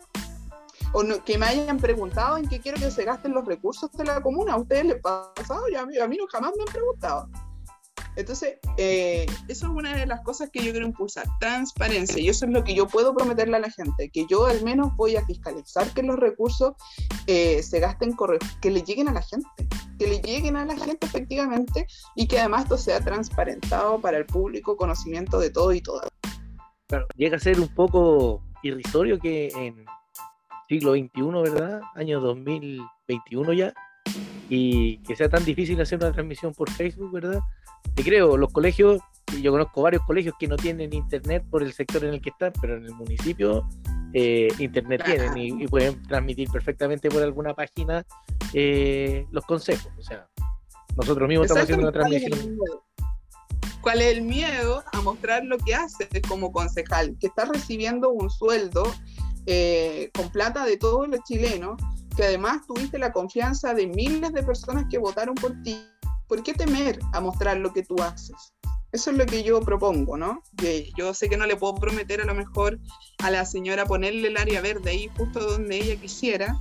O que me hayan preguntado en qué quiero que se gasten los recursos de la comuna. ¿A ustedes les ha pasado? a mí, a mí no jamás me han preguntado. Entonces, eh, eso es una de las cosas que yo quiero impulsar, transparencia. Y eso es lo que yo puedo prometerle a la gente, que yo al menos voy a fiscalizar que los recursos eh, se gasten correctamente, que le lleguen a la gente, que le lleguen a la gente efectivamente y que además esto sea transparentado para el público, conocimiento de todo y todas. Claro, llega a ser un poco irrisorio que en siglo XXI, ¿verdad? Año 2021 ya, y que sea tan difícil hacer una transmisión por Facebook, ¿verdad? Te creo, los colegios, yo conozco varios colegios que no tienen internet por el sector en el que están, pero en el municipio eh, internet tienen y, pueden transmitir perfectamente por alguna página eh, los consejos. O sea, nosotros mismos estamos haciendo una transmisión. ¿Cuál es el miedo a mostrar lo que haces como concejal? Que estás recibiendo un sueldo eh, con plata de todos los chilenos, que además tuviste la confianza de miles de personas que votaron por ti ¿por qué temer a mostrar lo que tú haces? Eso es lo que yo propongo, ¿no? Que yo sé que no le puedo prometer a lo mejor a la señora ponerle el área verde ahí justo donde ella quisiera,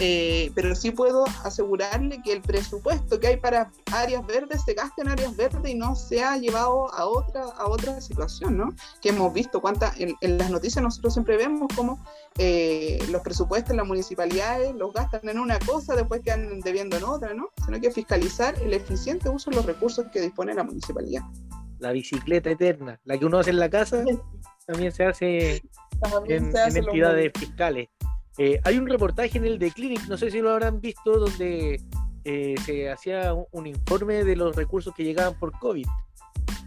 eh, pero sí puedo asegurarle que el presupuesto que hay para áreas verdes se gaste en áreas verdes y no se ha llevado a otra, a otra situación, ¿no? Que hemos visto cuántas, en, las noticias nosotros siempre vemos cómo eh, los presupuestos en las municipalidades los gastan en una cosa, después quedan debiendo en otra, ¿no? Sino que fiscalizar el eficiente uso de los recursos que dispone la municipalidad. La bicicleta eterna, la que uno hace en la casa, también se hace, en, entidades fiscales. Eh, hay un reportaje en el The Clinic, no sé si lo habrán visto, donde eh, se hacía un, informe de los recursos que llegaban por COVID.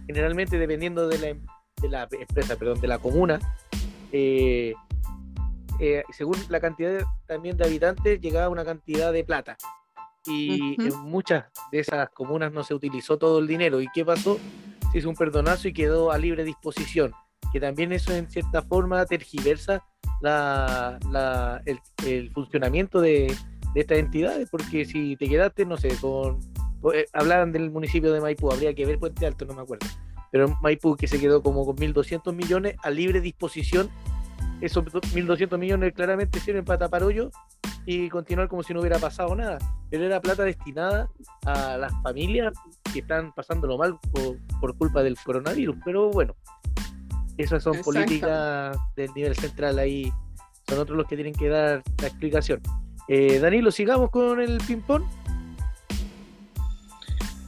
Generalmente, dependiendo de la, em, de la empresa, perdón, de la comuna, eh, según la cantidad también de habitantes, llegaba una cantidad de plata. Y en muchas de esas comunas no se utilizó todo el dinero. ¿Y qué pasó? Se hizo un perdonazo y quedó a libre disposición. Que también eso en cierta forma tergiversa la, el, funcionamiento de, estas entidades, porque si te quedaste, no sé, con... Eh, hablaban del municipio de Maipú, habría que ver Puente Alto, no me acuerdo. Pero Maipú que se quedó como con 1.200 millones a libre disposición, esos 1.200 millones claramente sirven para tapar hoyo y continuar como si no hubiera pasado nada. Pero era plata destinada a las familias que están pasándolo mal por, por culpa del coronavirus. Pero bueno, esas son políticas del nivel central ahí. Son otros los que tienen que dar la explicación. Eh, Danilo, sigamos con el ping-pong.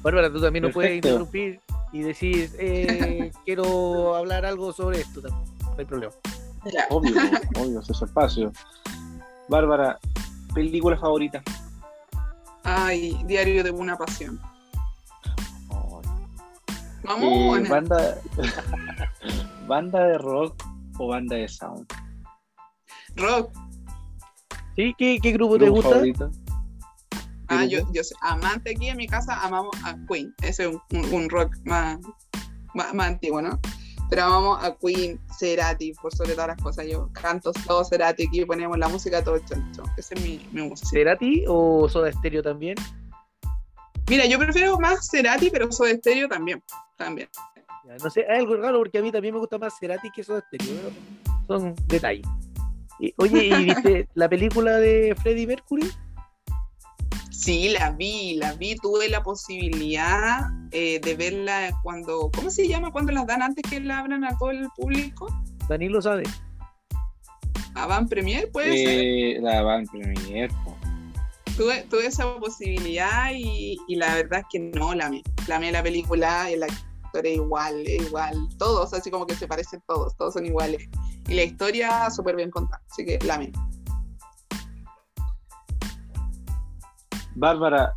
Bárbara, tú también nos puedes interrumpir y decir, eh, quiero hablar algo sobre esto. No hay problema. Obvio, obvio, es espacio. Bárbara, película favorita. Ay, Diario de una pasión. Vamos, eh, banda, ¿Banda de rock o banda de sound? Rock. ¿Sí? ¿Qué, grupo, te gusta? Ah, yo, yo soy amante aquí en mi casa, amamos a Queen. Ese es un, rock más, más, antiguo, ¿no? Pero amamos a Queen, Cerati, por sobre todas las cosas. Yo canto todo Cerati aquí, ponemos la música todo chancho. Ese es mi, mi música. ¿Cerati o Soda Stereo también? Mira, yo prefiero más Cerati, pero Soda Stereo también. También. No sé, es algo raro porque a mí también me gusta más Cerati que Soda Stereo. Son detalles. oye, ¿y viste la película de Freddie Mercury? Sí, la vi, la vi, tuve la posibilidad eh, de verla cuando, ¿cómo se llama? Cuando las dan antes que la abran a todo el público. Danilo sabe. Van Premier, puede eh, ser. La Van Premier. Tuve, tuve, esa posibilidad y, y, la verdad es que no la amé. La amé la película, es igual, igual, todos, así como que se parecen todos, todos son iguales. Y la historia súper bien contada, así que la misma. Bárbara,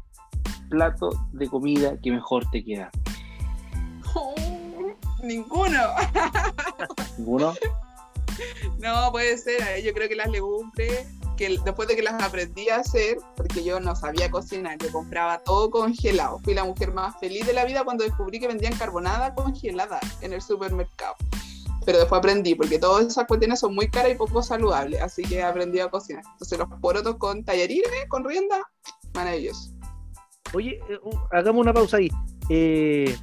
plato de comida que mejor te queda. ninguno. ¿Ninguno? No, puede ser. Yo creo que las legumbres después de que las aprendí a hacer, porque yo no sabía cocinar, yo compraba todo congelado. Fui la mujer más feliz de la vida cuando descubrí que vendían carbonada congelada en el supermercado. Pero después aprendí, porque todas esas cuestiones son muy caras y poco saludables, así que aprendí a cocinar. Entonces los porotos con tallarines, con rienda, maravilloso. Oye, eh, hagamos una pausa ahí. Eh,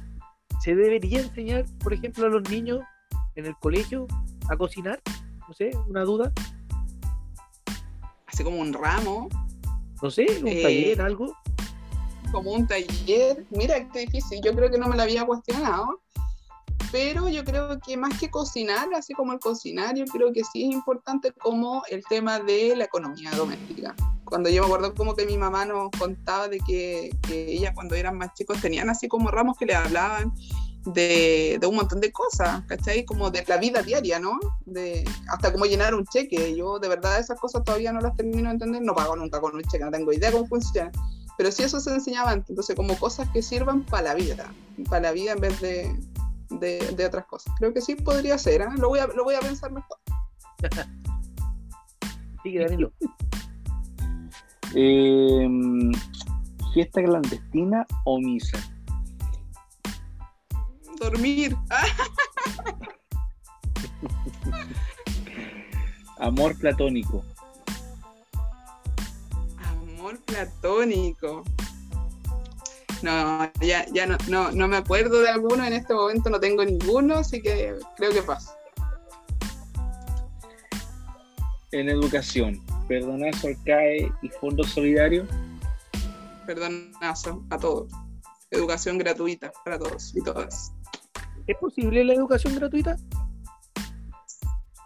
¿Se debería enseñar, por ejemplo, a los niños en el colegio a cocinar? No sé, una duda como un ramo. No sé, un eh, taller, algo. como un taller. Mira qué difícil, yo creo que no me lo había cuestionado, pero yo creo que más que cocinar, así como el cocinar, yo creo que sí es importante como el tema de la economía doméstica. Cuando yo me acuerdo como que mi mamá nos contaba de que, que ella cuando eran más chicos tenían así como ramos que le hablaban de, de, un montón de cosas, ¿cachai? Como de la vida diaria, ¿no? De, hasta cómo llenar un cheque. Yo de verdad esas cosas todavía no las termino de entender, no pago nunca con un cheque, no tengo idea cómo funciona. Pero sí eso se enseñaba antes, entonces como cosas que sirvan para la vida, para la vida en vez de, de, de otras cosas. Creo que sí podría ser, ¿eh? lo, voy a, lo voy a pensar mejor. Sigue, Danilo. eh, ¿Fiesta clandestina o misa? Dormir. Amor platónico. Amor platónico. No, ya, ya no, no, no, me acuerdo de alguno, en este momento no tengo ninguno, así que creo que pasa. En educación, perdonazo al CAE y Fondo Solidario. Perdonazo a todos. Educación gratuita para todos y todas. ¿Es posible la educación gratuita?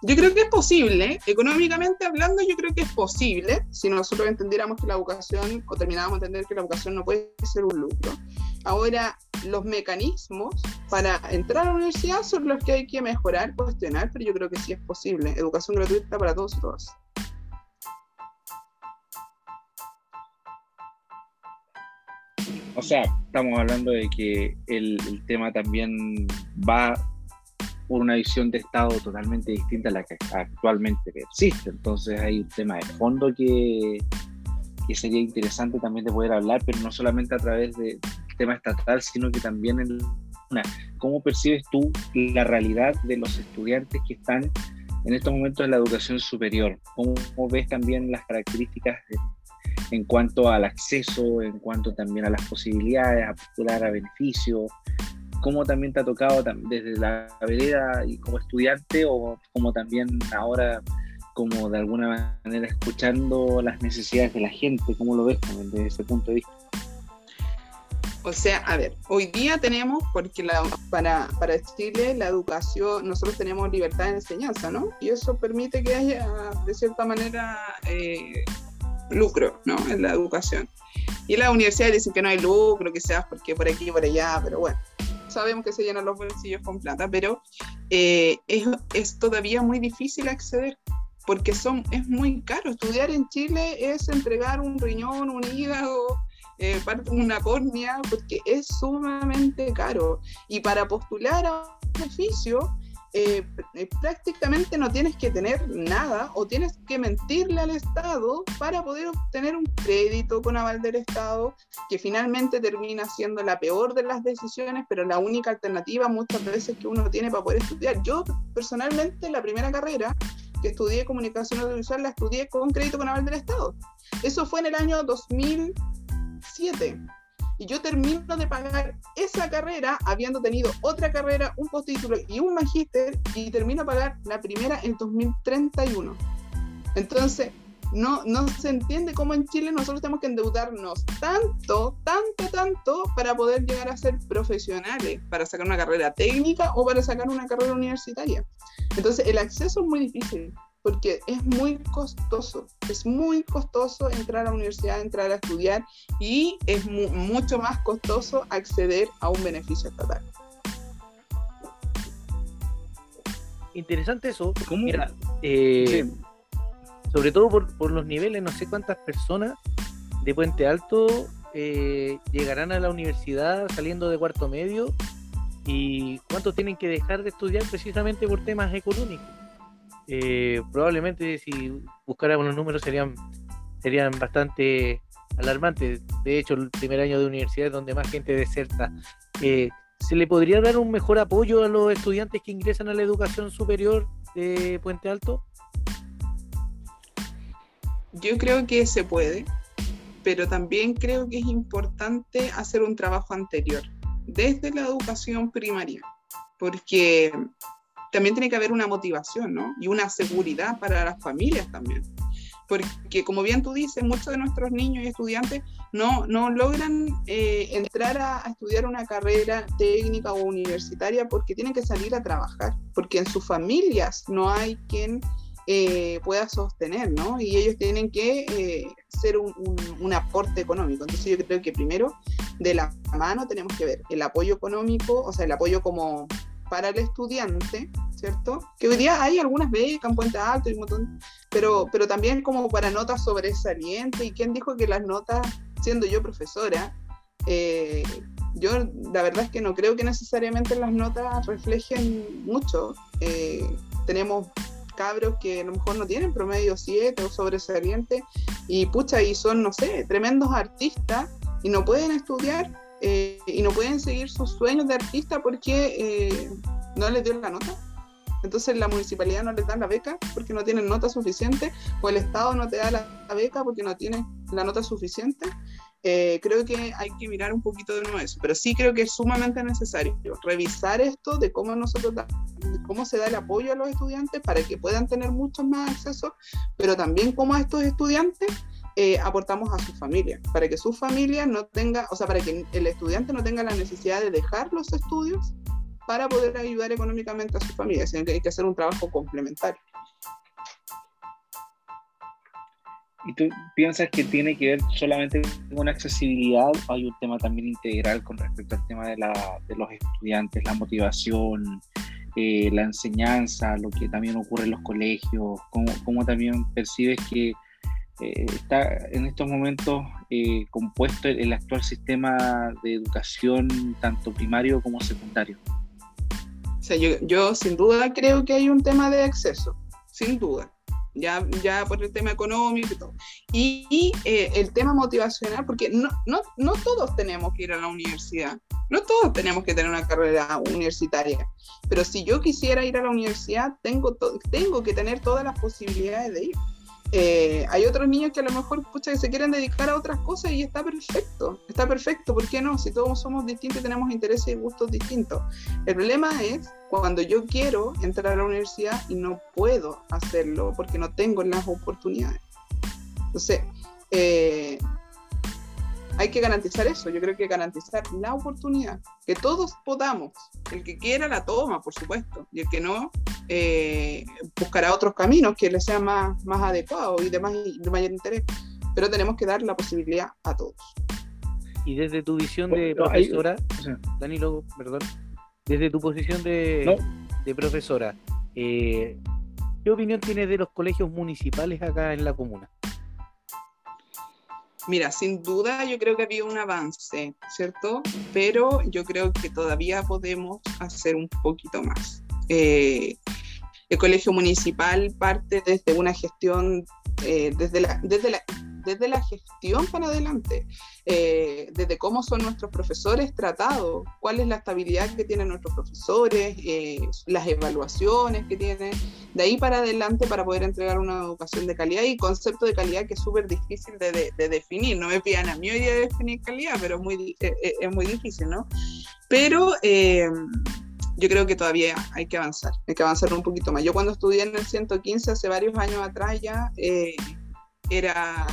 Yo creo que es posible, económicamente hablando, yo creo que es posible, si nosotros entendiéramos que la educación, o terminábamos de entender que la educación no puede ser un lucro. Ahora, los mecanismos para entrar a la universidad son los que hay que mejorar, cuestionar, pero yo creo que sí es posible. Educación gratuita para todos y todas. O sea, estamos hablando de que el, tema también va por una visión de Estado totalmente distinta a la que actualmente existe. Entonces hay un tema de fondo que, que sería interesante también de poder hablar, pero no solamente a través del tema estatal, sino que también en una, cómo percibes tú la realidad de los estudiantes que están en estos momentos en la educación superior. ¿Cómo, cómo ves también las características de, en cuanto al acceso, en cuanto también a las posibilidades, a postular a beneficios, cómo también te ha tocado desde la vereda y como estudiante o como también ahora como de alguna manera escuchando las necesidades de la gente, ¿cómo lo ves desde ese punto de vista? O sea, a ver, hoy día tenemos, porque la, para, para Chile la educación, nosotros tenemos libertad de enseñanza, ¿no? Y eso permite que haya, de cierta manera, eh, lucro ¿no? en la educación. Y las universidades dicen que no hay lucro, que sea porque por aquí y por allá, pero bueno, sabemos que se llenan los bolsillos con plata, pero eh, es, es, todavía muy difícil acceder porque son, es muy caro. Estudiar en Chile es entregar un riñón, un hígado, eh, una córnea, porque es sumamente caro. Y para postular a un beneficio, eh, prácticamente no tienes que tener nada o tienes que mentirle al Estado para poder obtener un crédito con aval del Estado, que finalmente termina siendo la peor de las decisiones, pero la única alternativa muchas veces que uno tiene para poder estudiar. Yo personalmente la primera carrera que estudié comunicación audiovisual la estudié con crédito con aval del Estado. Eso fue en el año 2007 y yo termino de pagar esa carrera habiendo tenido otra carrera, un postítulo y un magíster y termino de pagar la primera en 2031. Entonces, no, no se entiende cómo en Chile nosotros tenemos que endeudarnos tanto, tanto, tanto para poder llegar a ser profesionales, para sacar una carrera técnica o para sacar una carrera universitaria. Entonces, el acceso es muy difícil porque es muy costoso, es muy costoso entrar a la universidad, entrar a estudiar y es mu mucho más costoso acceder a un beneficio estatal. Interesante eso. ¿Cómo? Mira, eh, sí. sobre todo por, por, los niveles, no sé cuántas personas de Puente Alto eh, llegarán a la universidad saliendo de cuarto medio y cuántos tienen que dejar de estudiar precisamente por temas económicos eh, probablemente si buscáramos los números serían, serían bastante alarmantes. De hecho, el primer año de universidad es donde más gente deserta. Eh, ¿Se le podría dar un mejor apoyo a los estudiantes que ingresan a la educación superior de Puente Alto? Yo creo que se puede, pero también creo que es importante hacer un trabajo anterior, desde la educación primaria, porque también tiene que haber una motivación, ¿no? Y una seguridad para las familias también. porque como bien tú dices, muchos de nuestros niños y estudiantes no, no logran eh, entrar a, estudiar una carrera técnica o universitaria porque tienen que salir a trabajar, porque en sus familias no hay quien eh, pueda sostener, ¿no? Y ellos tienen que eh, ser un, un, aporte económico. Entonces yo creo que primero, de la mano, tenemos que ver el apoyo económico, o sea, el apoyo como para el estudiante, ¿cierto? Que hoy día hay algunas becas en Puente Alto y un montón, pero, pero también como para notas sobresalientes. ¿Y quién dijo que las notas, siendo yo profesora, eh, yo la verdad es que no creo que necesariamente las notas reflejen mucho. tenemos cabros que a lo mejor no tienen promedio 7 o sobresaliente y pucha, y son, no sé, tremendos artistas y no pueden estudiar eh, y no pueden seguir sus sueños de artista porque eh, no les dio la nota. Entonces la municipalidad no les da la beca porque no tienen nota suficiente o el Estado no te da la, beca porque no tiene la nota suficiente. Eh, creo que hay que mirar un poquito de nuevo eso, pero sí creo que es sumamente necesario revisar esto de cómo nosotros cómo se da el apoyo a los estudiantes para que puedan tener mucho más acceso, pero también cómo a estos estudiantes eh, aportamos a su familia, para que su familia no tenga, o sea, para que el estudiante no tenga la necesidad de dejar los estudios para poder ayudar económicamente a su familia, sino que hay que hacer un trabajo complementario. ¿Y tú piensas que tiene que ver solamente con accesibilidad o hay un tema también integral con respecto al tema de, la, de los estudiantes, la motivación, eh, la enseñanza, lo que también ocurre en los colegios? ¿Cómo, cómo también percibes que eh, está en estos momentos eh, compuesto el, actual sistema de educación, tanto primario como secundario? Yo sin duda creo que hay un tema de acceso, sin duda ya, ya por el tema económico y todo. Y, eh, el tema motivacional, porque no, no, no todos tenemos que ir a la universidad, no todos tenemos que tener una carrera universitaria, pero si yo quisiera ir a la universidad, tengo, tengo que tener todas las posibilidades de ir. Eh, hay otros niños que a lo mejor que se quieren dedicar a otras cosas y está perfecto, está perfecto, ¿por qué no? Si todos somos distintos y tenemos intereses y gustos distintos. El problema es cuando yo quiero entrar a la universidad y no puedo hacerlo porque no tengo las oportunidades. Entonces, eh, hay que garantizar eso, yo creo que garantizar la oportunidad, que todos podamos, el que quiera la toma, por supuesto, y el que no, eh, buscará otros caminos que le sean más, más adecuados y de, más, de mayor interés, pero tenemos que dar la posibilidad a todos. Y desde tu visión de profesora, Danilo, perdón, desde tu posición de, de profesora, eh, ¿qué opinión tienes de los colegios municipales acá en la comuna? Mira, sin duda yo creo que había un avance, ¿cierto? Pero yo creo que todavía podemos hacer un poquito más. Eh, el colegio municipal parte desde una gestión, eh, desde, la, desde, la, desde la gestión para adelante, eh, desde cómo son nuestros profesores tratados, cuál es la estabilidad que tienen nuestros profesores, eh, las evaluaciones que tienen, de ahí para adelante para poder entregar una educación de calidad y concepto de calidad que es súper difícil de, definir. No me pidan a mí hoy día definir calidad, pero es muy, eh, es muy difícil, ¿no? Pero yo creo que todavía hay que avanzar, hay que avanzar un poquito más. Yo cuando estudié en el 115 hace varios años atrás ya era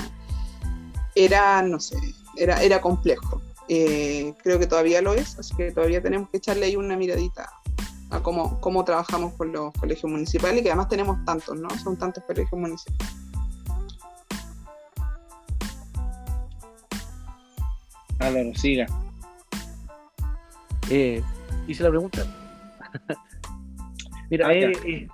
era, no sé, era, era complejo. Eh, creo que todavía lo es, así que todavía tenemos que echarle ahí una miradita a cómo, cómo trabajamos con los colegios municipales, y que además tenemos tantos, ¿no? Son tantos colegios municipales. Álvaro, siga. Eh, hice la pregunta. Mira, ah, eh, eh,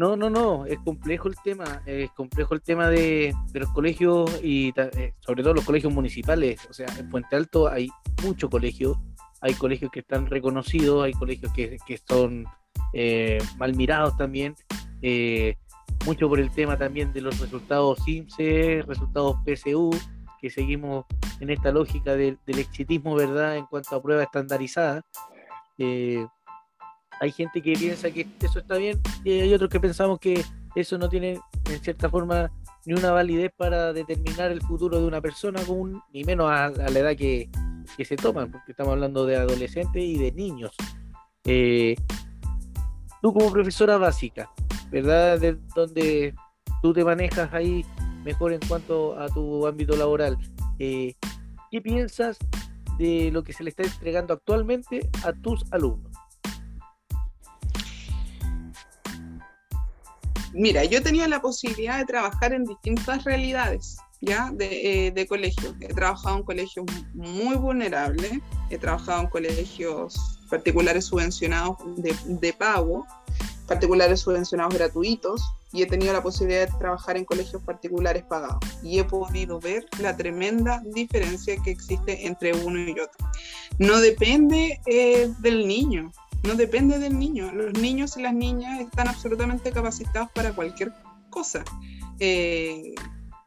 no, no, no, es complejo el tema, es complejo el tema de, los colegios y eh, sobre todo los colegios municipales. O sea, en Puente Alto hay muchos colegios, hay colegios que están reconocidos, hay colegios que, son eh, mal mirados también, eh, mucho por el tema también de los resultados CIMSE, resultados PSU, que seguimos en esta lógica del exitismo, ¿verdad?, en cuanto a pruebas estandarizadas hay gente que piensa que eso está bien y hay otros que pensamos que eso no tiene en cierta forma ni una validez para determinar el futuro de una persona, ni menos a, la edad que, se toman, porque estamos hablando de adolescentes y de niños. Eh, tú como profesora básica, ¿verdad? De donde tú te manejas ahí mejor en cuanto a tu ámbito laboral. Eh, ¿Qué piensas de lo que se le está entregando actualmente a tus alumnos? Mira, yo tenía la posibilidad de trabajar en distintas realidades ya de, eh, de colegio. He trabajado en colegios muy vulnerables, he trabajado en colegios particulares subvencionados de, de pago, particulares subvencionados gratuitos, y he tenido la posibilidad de trabajar en colegios particulares pagados. Y he podido ver la tremenda diferencia que existe entre uno y otro. No depende eh, del niño, no depende del niño. Los niños y las niñas están absolutamente capacitados para cualquier cosa. Eh,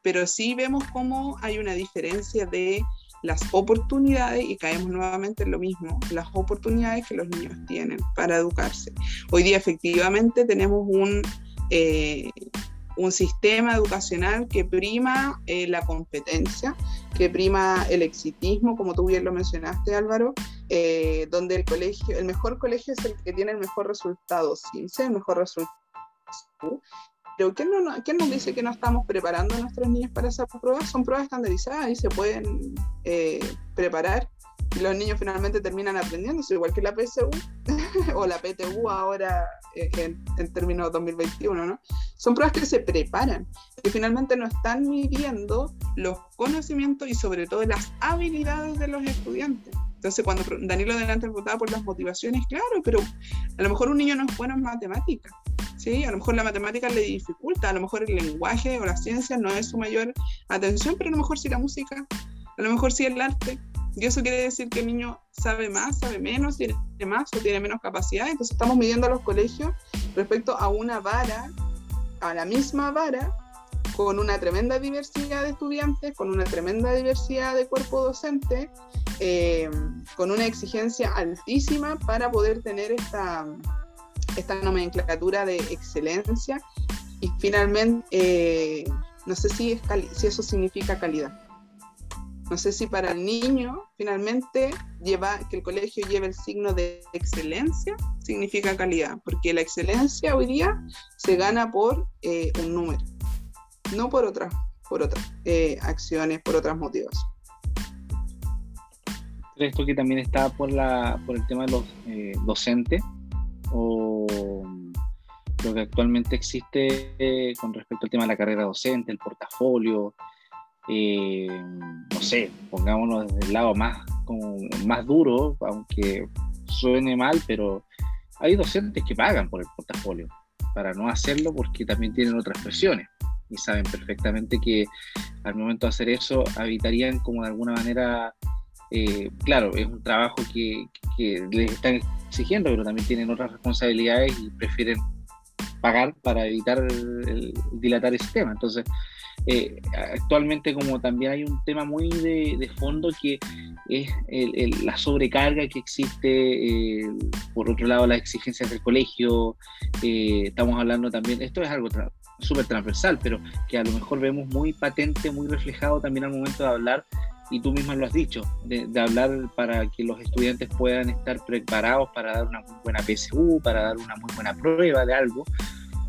pero sí vemos cómo hay una diferencia de las oportunidades, y caemos nuevamente en lo mismo, las oportunidades que los niños tienen para educarse. Hoy día efectivamente tenemos un, eh, un sistema educacional que prima eh, la competencia, que prima el exitismo, como tú bien lo mencionaste Álvaro, eh, donde el colegio, el mejor colegio es el que tiene el mejor resultado, sin ser el mejor resultado pero ¿quién, no, ¿quién, nos dice que no estamos preparando a nuestros niños para esas pruebas? Son pruebas estandarizadas y se pueden eh, preparar y los niños finalmente terminan aprendiéndose, igual que la PSU o la PTU ahora en, en, términos 2021, ¿no? Son pruebas que se preparan, que finalmente no están midiendo los conocimientos y sobre todo las habilidades de los estudiantes. Entonces, cuando Danilo delante votaba por las motivaciones, claro, pero a lo mejor un niño no es bueno en matemáticas, ¿sí? A lo mejor la matemática le dificulta, a lo mejor el lenguaje o la ciencia no es su mayor atención, pero a lo mejor sí la música, a lo mejor sí el arte. Y eso quiere decir que el niño sabe más, sabe menos, tiene más o tiene menos capacidad. Entonces estamos midiendo a los colegios respecto a una vara, a la misma vara, con una tremenda diversidad de estudiantes, con una tremenda diversidad de cuerpo docente, eh, con una exigencia altísima para poder tener esta, esta nomenclatura de excelencia y finalmente, eh, no sé si, es si eso significa calidad. No sé si para el niño finalmente lleva, que el colegio lleve el signo de excelencia significa calidad, porque la excelencia hoy día se gana por eh, un número no por otras, por otras eh, acciones, por otras motivos. Esto que también está por, la, por el tema de los eh, docentes o lo que actualmente existe con respecto al tema de la carrera docente, el portafolio, no sé, pongámonos desde el lado más, como, más duro, aunque suene mal, pero hay docentes que pagan por el portafolio para no hacerlo porque también tienen otras presiones y saben perfectamente que al momento de hacer eso habitarían como de alguna manera, eh, claro, es un trabajo que, que, les están exigiendo, pero también tienen otras responsabilidades y prefieren pagar para evitar el, dilatar ese tema. Entonces, eh, actualmente como también hay un tema muy de, fondo que es la sobrecarga que existe, eh, por otro lado las exigencias del colegio, estamos hablando también, esto es algo súper transversal, pero que a lo mejor vemos muy patente, muy reflejado también al momento de hablar, y tú misma lo has dicho, de, hablar para que los estudiantes puedan estar preparados para dar una muy buena PSU, para dar una muy buena prueba de algo,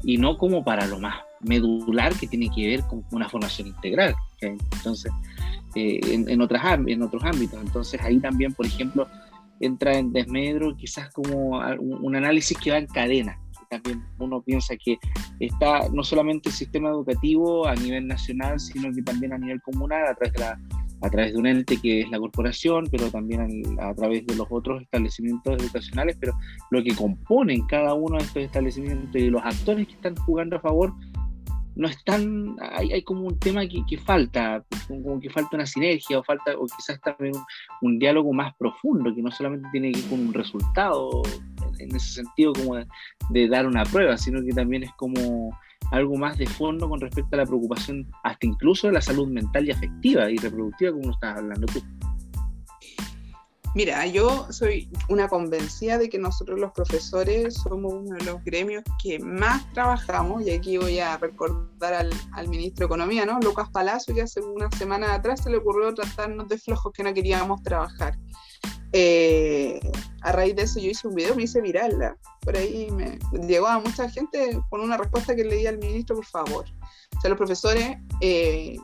y no como para lo más medular que tiene que ver con una formación integral. Entonces, eh, en, otras, en otros ámbitos. Entonces, ahí también, por ejemplo, entra en desmedro quizás como un análisis que va en cadena también uno piensa que está no solamente el sistema educativo a nivel nacional, sino que también a nivel comunal, a través de, la, a través de un ente que es la corporación, pero también a, a través de los otros establecimientos educacionales, pero lo que componen cada uno de estos establecimientos y los actores que están jugando a favor no están, hay, hay como un tema que, que, falta, como que falta una sinergia o falta, o quizás también un, diálogo más profundo, que no solamente tiene que ir con un resultado en, ese sentido como de, de, dar una prueba, sino que también es como algo más de fondo con respecto a la preocupación hasta incluso de la salud mental y afectiva y reproductiva, como estás hablando tú. Mira, yo soy una convencida de que nosotros los profesores somos uno de los gremios que más trabajamos, y aquí voy a recordar al, ministro de Economía, ¿no? Lucas Palacio, que hace una semana atrás se le ocurrió tratarnos de flojos que no queríamos trabajar. eh, a raíz de eso yo hice un video, me hice viral, por ahí me llegó a mucha gente con una respuesta que le di al ministro, por favor. O sea, los profesores eh,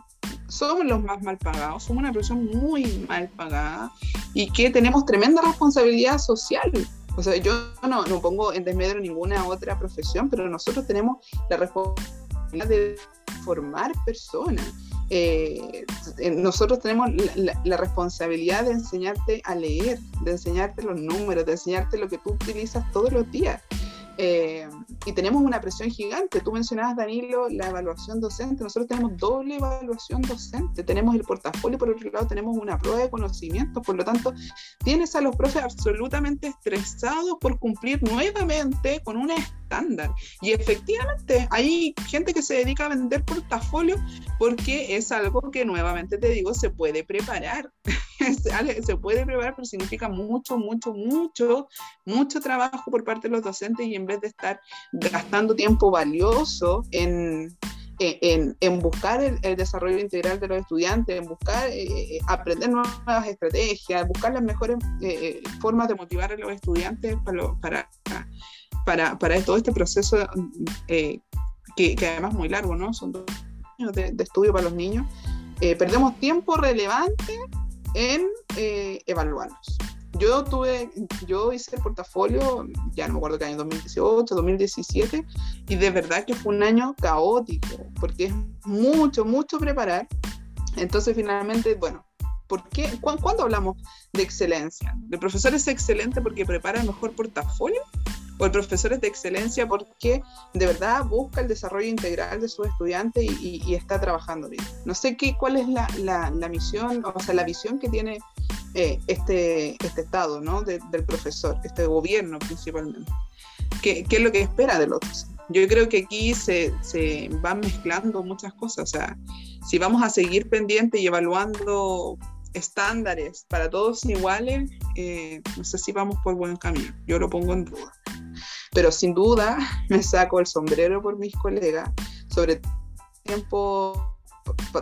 somos los más mal pagados, somos una profesión muy mal pagada y que tenemos tremenda responsabilidad social. O sea, yo no, no pongo en desmedro ninguna otra profesión, pero nosotros tenemos la responsabilidad de formar personas. Eh, nosotros tenemos la, responsabilidad de enseñarte a leer, de enseñarte los números, de enseñarte lo que tú utilizas todos los días. Eh, y tenemos una presión gigante. Tú mencionabas, Danilo, la evaluación docente. Nosotros tenemos doble evaluación docente. Tenemos el portafolio, por otro lado tenemos una prueba de conocimiento. Por lo tanto, tienes a los profes absolutamente estresados por cumplir nuevamente con un estándar. Y efectivamente, hay gente que se dedica a vender portafolio porque es algo que nuevamente te digo, se puede preparar. se puede preparar, pero significa mucho, mucho, mucho, mucho trabajo por parte de los docentes y en vez de estar gastando tiempo valioso en, en, buscar el, desarrollo integral de los estudiantes, en buscar eh, eh, aprender nuevas estrategias, buscar las mejores eh, formas de motivar a los estudiantes para, para, para, todo este proceso que, que, además es muy largo, ¿no? Son dos años de, de estudio para los niños. perdemos tiempo relevante en evaluarnos. Yo tuve, yo hice el portafolio, ya no me acuerdo qué año, 2018, 2017, y de verdad que fue un año caótico, porque es mucho, mucho preparar. Entonces, finalmente, bueno, ¿por qué? ¿Cuándo hablamos de excelencia? ¿El profesor es excelente porque prepara el mejor portafolio? ¿O el profesor es de excelencia porque de verdad busca el desarrollo integral de sus estudiantes y, está trabajando bien? No sé qué, cuál es la, la, la misión, o sea, la visión que tiene eh, este, este estado ¿no? del profesor, este gobierno principalmente. ¿Qué, ¿Qué, es lo que espera de los Yo creo que aquí se, se, van mezclando muchas cosas. O sea, si vamos a seguir pendiente y evaluando estándares para todos iguales, eh, no sé si vamos por buen camino. Yo lo pongo en duda. Pero sin duda me saco el sombrero por mis colegas, sobre tiempo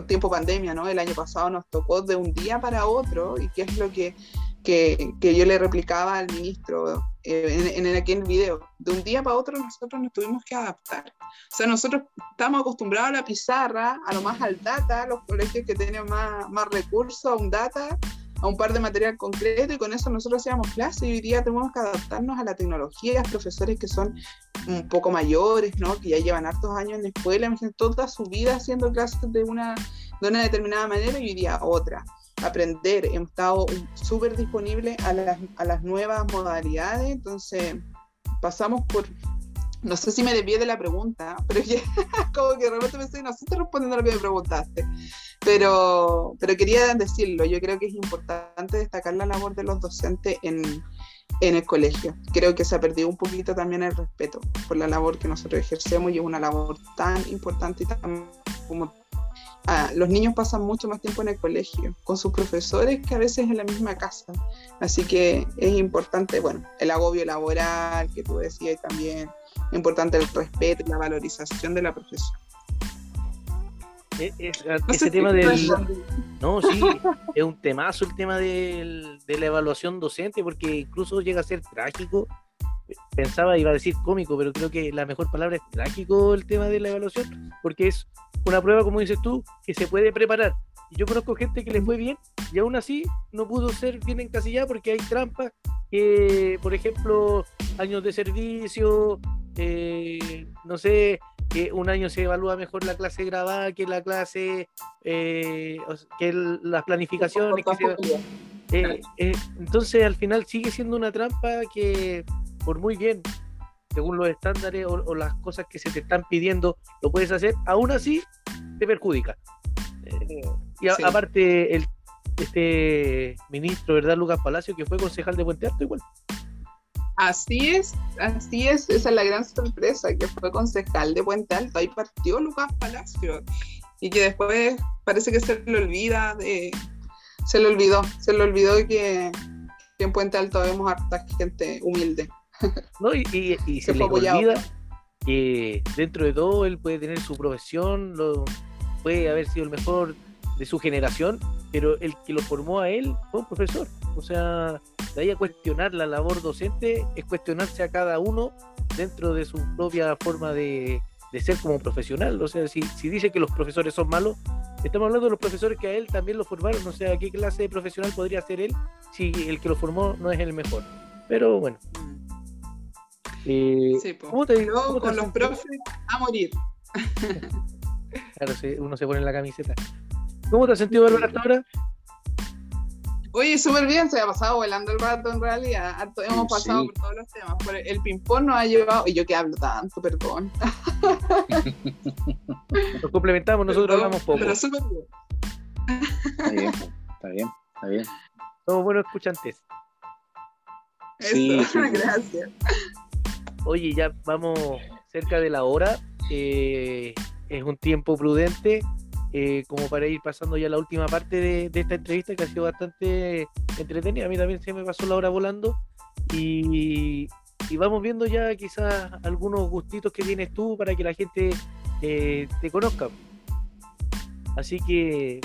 tiempo pandemia, ¿no? El año pasado nos tocó de un día para otro y qué es lo que, que, que yo le replicaba al ministro eh, en, en, aquel video. De un día para otro nosotros nos tuvimos que adaptar. O sea, nosotros estamos acostumbrados a la pizarra, a lo más al data, los colegios que tienen más, más recursos, a un data, a un par de material concreto y con eso nosotros hacíamos clases y hoy día tenemos que adaptarnos a la tecnología, profesores que son un poco mayores, ¿no? que ya llevan hartos años en la escuela, toda su vida haciendo clases de una, de una determinada manera y hoy día otra. Aprender, hemos estado súper disponibles a las, a las nuevas modalidades, entonces pasamos por, no sé si me desvié de la pregunta, pero ya como que me estoy, no estoy respondiendo a lo que me preguntaste. Pero, pero quería decirlo, yo creo que es importante destacar la labor de los docentes en, en el colegio. Creo que se ha perdido un poquito también el respeto por la labor que nosotros ejercemos y es una labor tan importante y tan como ah, los niños pasan mucho más tiempo en el colegio con sus profesores que a veces en la misma casa. Así que es importante, bueno, el agobio laboral que tú decías también, importante el respeto y la valorización de la profesión. E, ese tema del. No, sí, es un temazo el tema de la evaluación docente, porque incluso llega a ser trágico. Pensaba, iba a decir cómico, pero creo que la mejor palabra es trágico el tema de la evaluación, porque es una prueba, como dices tú, que se puede preparar. Yo conozco gente que les fue bien y aún así no pudo ser bien encasillada porque hay trampas que, por ejemplo, años de servicio, eh, no sé, que un año se evalúa mejor la clase grabada que la clase, eh, que las planificaciones. Eh, eh, entonces al final sigue siendo una trampa que por muy bien, según los estándares o, las cosas que se te están pidiendo, lo puedes hacer, aún así te perjudica. y aparte el este ministro, ¿verdad? Lucas Palacio, que fue concejal de Puente Alto igual. Así es, así es, esa es la gran sorpresa, que fue concejal de Puente Alto, ahí partió Lucas Palacio, y que después parece que se le olvida de, se le olvidó, se le olvidó que, en Puente Alto vemos harta gente humilde. No, y, se, le olvida que dentro de todo él puede tener su profesión, lo, puede haber sido el mejor de su generación, pero el que lo formó a él fue un profesor, O sea, de ahí a cuestionar la labor docente es cuestionarse a cada uno dentro de su propia forma de, ser como profesional. O sea, si, si dice que los profesores son malos, estamos hablando de los profesores que a él también lo formaron. O sea, ¿qué clase de profesional podría ser él si el que lo formó no es el mejor? Pero bueno. Eh, sí, ¿cómo te, digo? con los profes a morir. claro, uno se pone en la camiseta. ¿Cómo te has sentido, Bárbara, hasta ahora? Oye, súper bien, se ha pasado volando el rato en realidad. Hemos pasado por todos los temas. el ping-pong nos ha llevado. Y yo que hablo tanto, perdón. Nos complementamos, nosotros hablamos poco. Pero súper bien. Está bien, está bien, está bien. Somos buenos escuchantes. sí, gracias. Oye, ya vamos cerca de la hora. Eh, es un tiempo prudente eh, como para ir pasando ya la última parte de, esta entrevista que ha sido bastante entretenida. A mí también se me pasó la hora volando y, vamos viendo ya quizás algunos gustitos que tienes tú para que la gente eh, te conozca. Así que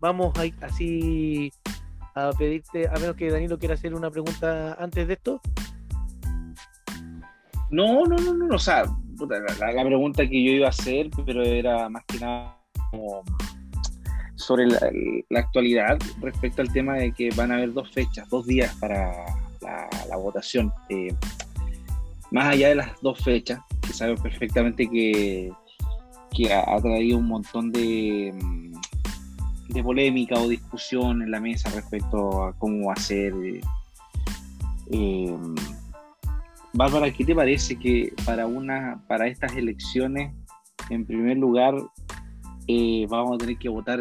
vamos a, así a pedirte, a menos que Danilo quiera hacer una pregunta antes de esto. No, no, no, no, o sea, la, pregunta que yo iba a hacer, pero era más que nada sobre la, actualidad respecto al tema de que van a haber dos fechas, dos días para la, votación. Eh, más allá de las dos fechas, que sabemos perfectamente que, que ha, traído un montón de, mm, de polémica o discusión en la mesa respecto a cómo va a ser. Eh, Bárbara, ¿qué te parece que para una para estas elecciones, en primer lugar, eh, vamos a tener que votar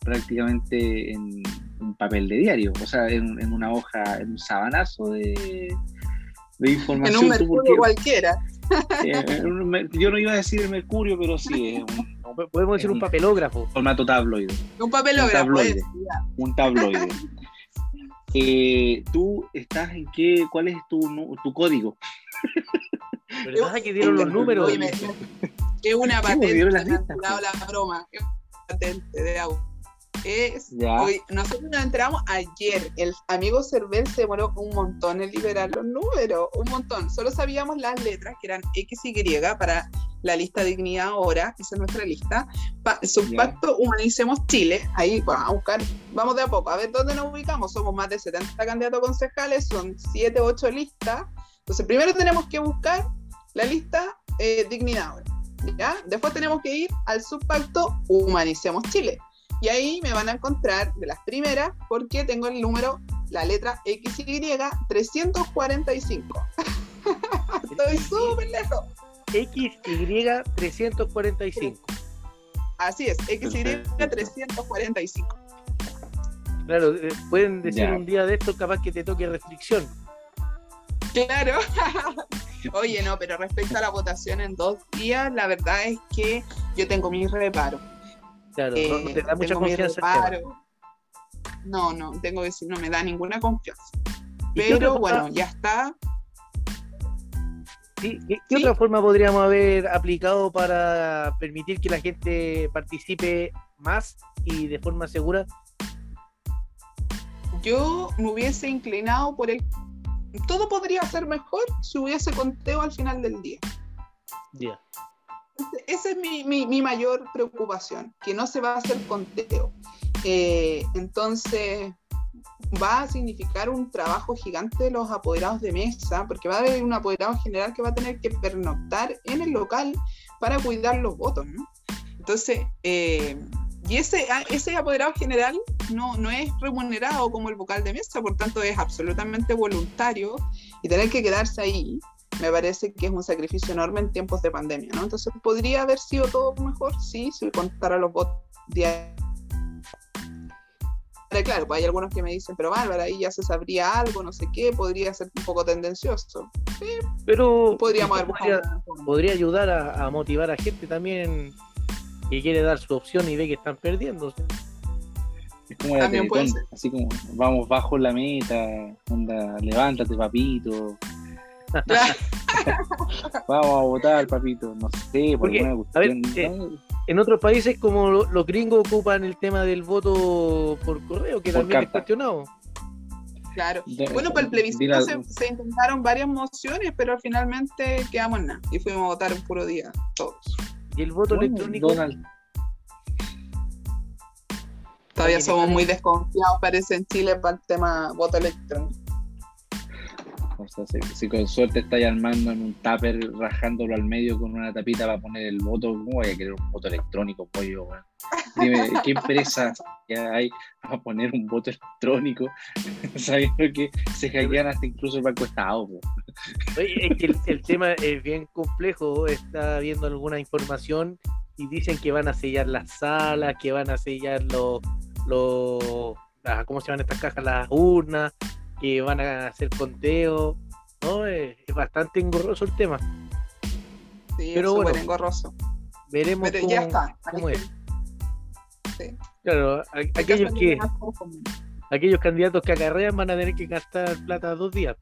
prácticamente en un papel de diario, o sea, en, una hoja, en un sabanazo de, información. En un mercurio cualquiera. Eh, yo no iba a decir el mercurio, pero sí, podemos decir un papelógrafo. Formato tabloide. Un papelógrafo. Un tabloide. Eh, ¿Tú estás en qué? ¿Cuál es tu, tu código? ¿Verdad que dieron los números? Es una patente, la, la broma, es una patente de agua. Es, hoy, nosotros nos enteramos ayer. El amigo Cervel se demoró un montón en liberar los números, un montón. Solo sabíamos las letras que eran X y Y para la lista Dignidad ahora, esa es nuestra lista. Pa Subpacto Humanicemos Chile. Ahí vamos a buscar, vamos de a poco, a ver dónde nos ubicamos. Somos más de 70 candidatos concejales, son 7, 8 listas. Entonces, primero tenemos que buscar la lista eh, Dignidad ahora. ¿Ya? Después tenemos que ir al subpacto Humanicemos Chile. Y ahí me van a encontrar de las primeras porque tengo el número, la letra XY 345. Estoy súper lejos. XY 345. Así es, XY 345. Claro, eh, pueden decir un día de esto capaz que te toque restricción. Claro. Oye, no, pero respecto a la votación en dos días, la verdad es que yo tengo mis reparos. Claro, no, te da eh, mucha confianza. No, no, tengo que decir, no me da ninguna confianza. Pero bueno, ya está. ¿Qué, otra forma podríamos haber aplicado para permitir que la gente participe más y de forma segura? Yo me hubiese inclinado por el todo podría ser mejor si hubiese conteo al final del día. Ya. Esa es mi, mayor preocupación, que no se va a hacer conteo. Eh, entonces, va a significar un trabajo gigante de los apoderados de mesa, porque va a haber un apoderado general que va a tener que pernoctar en el local para cuidar los votos. Entonces, eh, y ese, ah, ese apoderado general no, no es remunerado como el vocal de mesa, por tanto es absolutamente voluntario y tener que quedarse ahí me parece que es un sacrificio enorme en tiempos de pandemia, ¿no? Entonces podría haber sido todo mejor, sí, si contara los votos diarios. Claro, pues hay algunos que me dicen, pero Bárbara, ahí ya se sabría algo, no sé qué, podría ser un poco tendencioso. Sí, pero podríamos podría, podría ayudar a, a motivar a gente también que quiere dar su opción y ve que están perdiendo. Es como la así como vamos bajo la meta, onda, levántate papito. vamos a votar, papito, no sé, por a ver, eh, en otros países como los gringos ocupan el tema del voto por correo, que también es cuestionado. Claro. bueno, para el plebiscito se, intentaron varias mociones, pero finalmente quedamos en nada y fuimos a votar un puro día, todos. ¿Y el voto electrónico? Todavía somos muy desconfiados, parece, en Chile para el tema voto electrónico. Si, con suerte estáis armando en un tupper, rajándolo al medio con una tapita para poner el voto, ¿cómo voy a querer un voto electrónico, pollo? Dime, ¿qué empresa ya hay para poner un voto electrónico? Sabiendo que se hackean hasta incluso el Banco Estado. Oye, es que el, tema es bien complejo. Está viendo alguna información y dicen que van a sellar las salas, que van a sellar los, los ¿cómo se llaman estas cajas? Las urnas que van a hacer conteo. ¿no? Es, bastante engorroso el tema. Sí, Pero bueno, engorroso. Veremos cómo, ya está. es. Claro, aquellos que aquellos candidatos que acarrean van a tener que gastar plata dos días.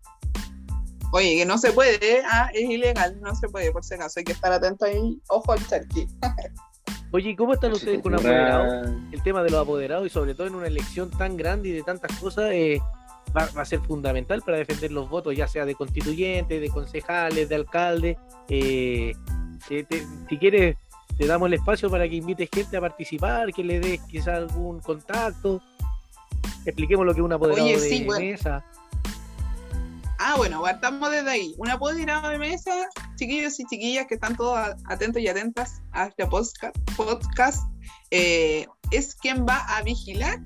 Oye, que no se puede, ah, es ilegal, no se puede, por si acaso, hay que estar atento ahí, ojo al charqui. Oye, ¿cómo están ustedes con apoderados? El tema de los apoderados y sobre todo en una elección tan grande y de tantas cosas, eh, va, a ser fundamental para defender los votos, ya sea de constituyentes, de concejales, de alcaldes. Eh, si quieres, te damos el espacio para que invites gente a participar, que le des quizás algún contacto. Expliquemos lo que es un apoderado de mesa. Ah, bueno, partamos desde ahí. Un apoderado de mesa, chiquillos y chiquillas que están todos atentos y atentas a este podcast, podcast eh, es quien va a vigilar,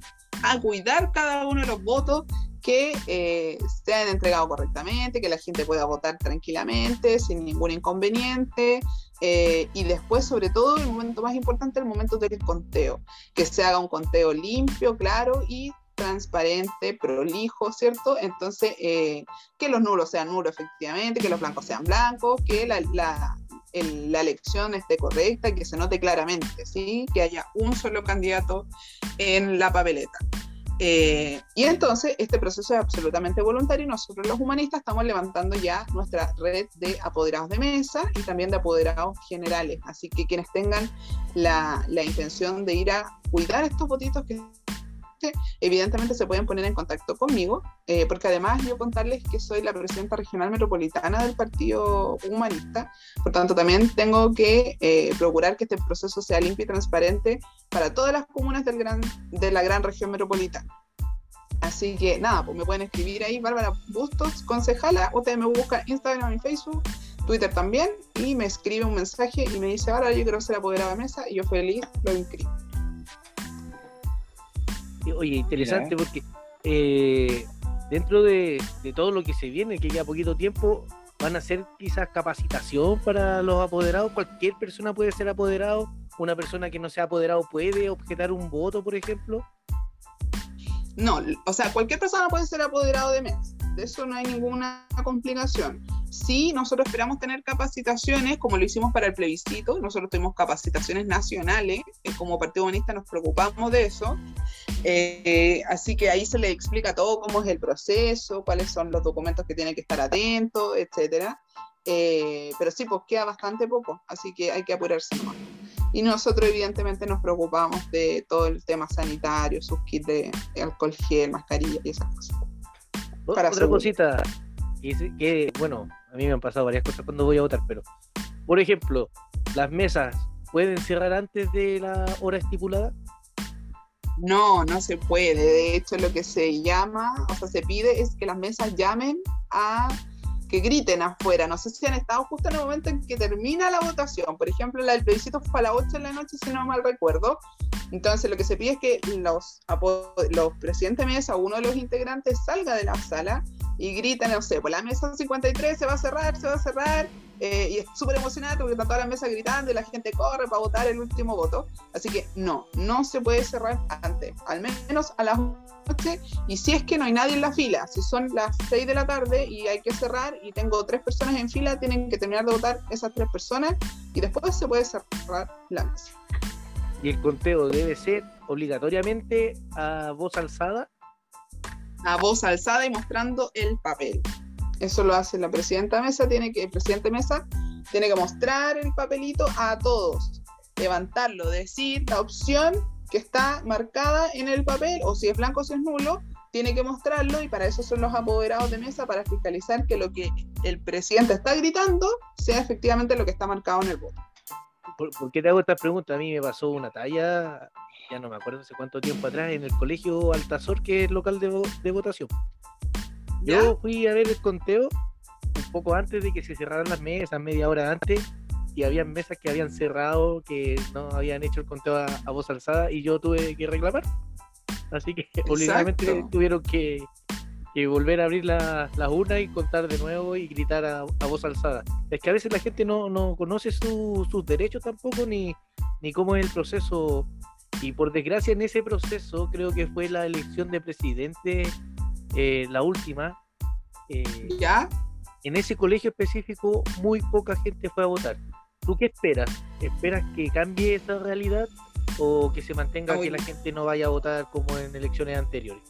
a cuidar cada uno de los votos que eh, se han entregado correctamente, que la gente pueda votar tranquilamente, sin ningún inconveniente. Eh, y después, sobre todo, el momento más importante, el momento del conteo, que se haga un conteo limpio, claro y transparente, prolijo, ¿cierto? Entonces, eh, que los nulos sean nulos efectivamente, que los blancos sean blancos, que la elección esté correcta, que se note claramente, ¿sí? Que haya un solo candidato en la papeleta. Eh, y entonces este proceso es absolutamente voluntario y nosotros los humanistas estamos levantando ya nuestra red de apoderados de mesa y también de apoderados generales. Así que quienes tengan la, intención de ir a cuidar estos votitos que evidentemente se pueden poner en contacto conmigo, eh, porque además yo contarles que soy la presidenta regional metropolitana del Partido Humanista, por tanto también tengo que eh, procurar que este proceso sea limpio y transparente para todas las comunas del gran, de la gran región metropolitana. Así que nada, pues me pueden escribir ahí, Bárbara Bustos, concejala, ustedes me buscan Instagram y Facebook, Twitter también, y me escribe un mensaje y me dice, ahora yo quiero ser apoderada de mesa, y yo feliz lo inscribo. Oye, interesante porque eh, dentro de, todo lo que se viene, que ya poquito tiempo, van a ser quizás capacitación para los apoderados. Cualquier persona puede ser apoderado. Una persona que no sea apoderado puede objetar un voto, por ejemplo. No, o sea, cualquier persona puede ser apoderado de mes. De eso no hay ninguna complicación. Sí, nosotros esperamos tener capacitaciones, como lo hicimos para el plebiscito. Nosotros tuvimos capacitaciones nacionales. Eh, como Partido Comunista nos preocupamos de eso. Eh, así que ahí se le explica todo cómo es el proceso, cuáles son los documentos que tiene que estar atento, etcétera. Eh, pero sí, pues queda bastante poco, así que hay que apurarse más. Y nosotros evidentemente nos preocupamos de todo el tema sanitario, sus kits de, alcohol gel, mascarilla y esas cosas. Otra cosita, que, bueno, a mí me han pasado varias cosas cuando voy a votar, pero, por ejemplo, las mesas pueden cerrar antes de la hora estipulada. No, no se puede. De hecho, lo que se llama, o sea, se pide es que las mesas llamen a que griten afuera. No sé si han estado justo en el momento en que termina la votación. Por ejemplo, la del plebiscito fue a las 8 de la noche, si no mal recuerdo. Entonces, lo que se pide es que los, los presidentes de mesa uno de los integrantes salga de la sala y griten, no sé, pues la mesa 53 se va a cerrar, se va a cerrar, eh, y es súper emocionante porque está toda la mesa gritando y la gente corre para votar el último voto. Así que no, no se puede cerrar antes, al menos a las 8. Y si es que no hay nadie en la fila, si son las 6 de la tarde y hay que cerrar y tengo tres personas en fila, tienen que terminar de votar esas tres personas y después se puede cerrar la mesa. ¿Y el conteo debe ser obligatoriamente a voz alzada? A voz alzada y mostrando el papel. Eso lo hace la presidenta Mesa, tiene que, el presidente Mesa tiene que mostrar el papelito a todos, levantarlo, decir la opción que está marcada en el papel, o si es blanco o si es nulo, tiene que mostrarlo y para eso son los apoderados de mesa, para fiscalizar que lo que el presidente está gritando sea efectivamente lo que está marcado en el voto. ¿Por, qué te hago esta pregunta? A mí me pasó una talla, ya no me acuerdo hace cuánto tiempo atrás, en el colegio Altazor, que es local de, votación. Yo fui a ver el conteo un poco antes de que se cerraran las mesas, media hora antes, y había mesas que habían cerrado, que no habían hecho el conteo a, voz alzada, y yo tuve que reclamar. Así que obligadamente tuvieron que, volver a abrir las la urnas y contar de nuevo y gritar a, voz alzada. Es que a veces la gente no, conoce sus derechos tampoco, ni, ni cómo es el proceso. Y por desgracia en ese proceso creo que fue la elección de presidente, eh, la última. Eh, ¿Ya? En ese colegio específico muy poca gente fue a votar. ¿Tú qué esperas? ¿Esperas que cambie esa realidad o que se mantenga que la gente no vaya a votar como en elecciones anteriores?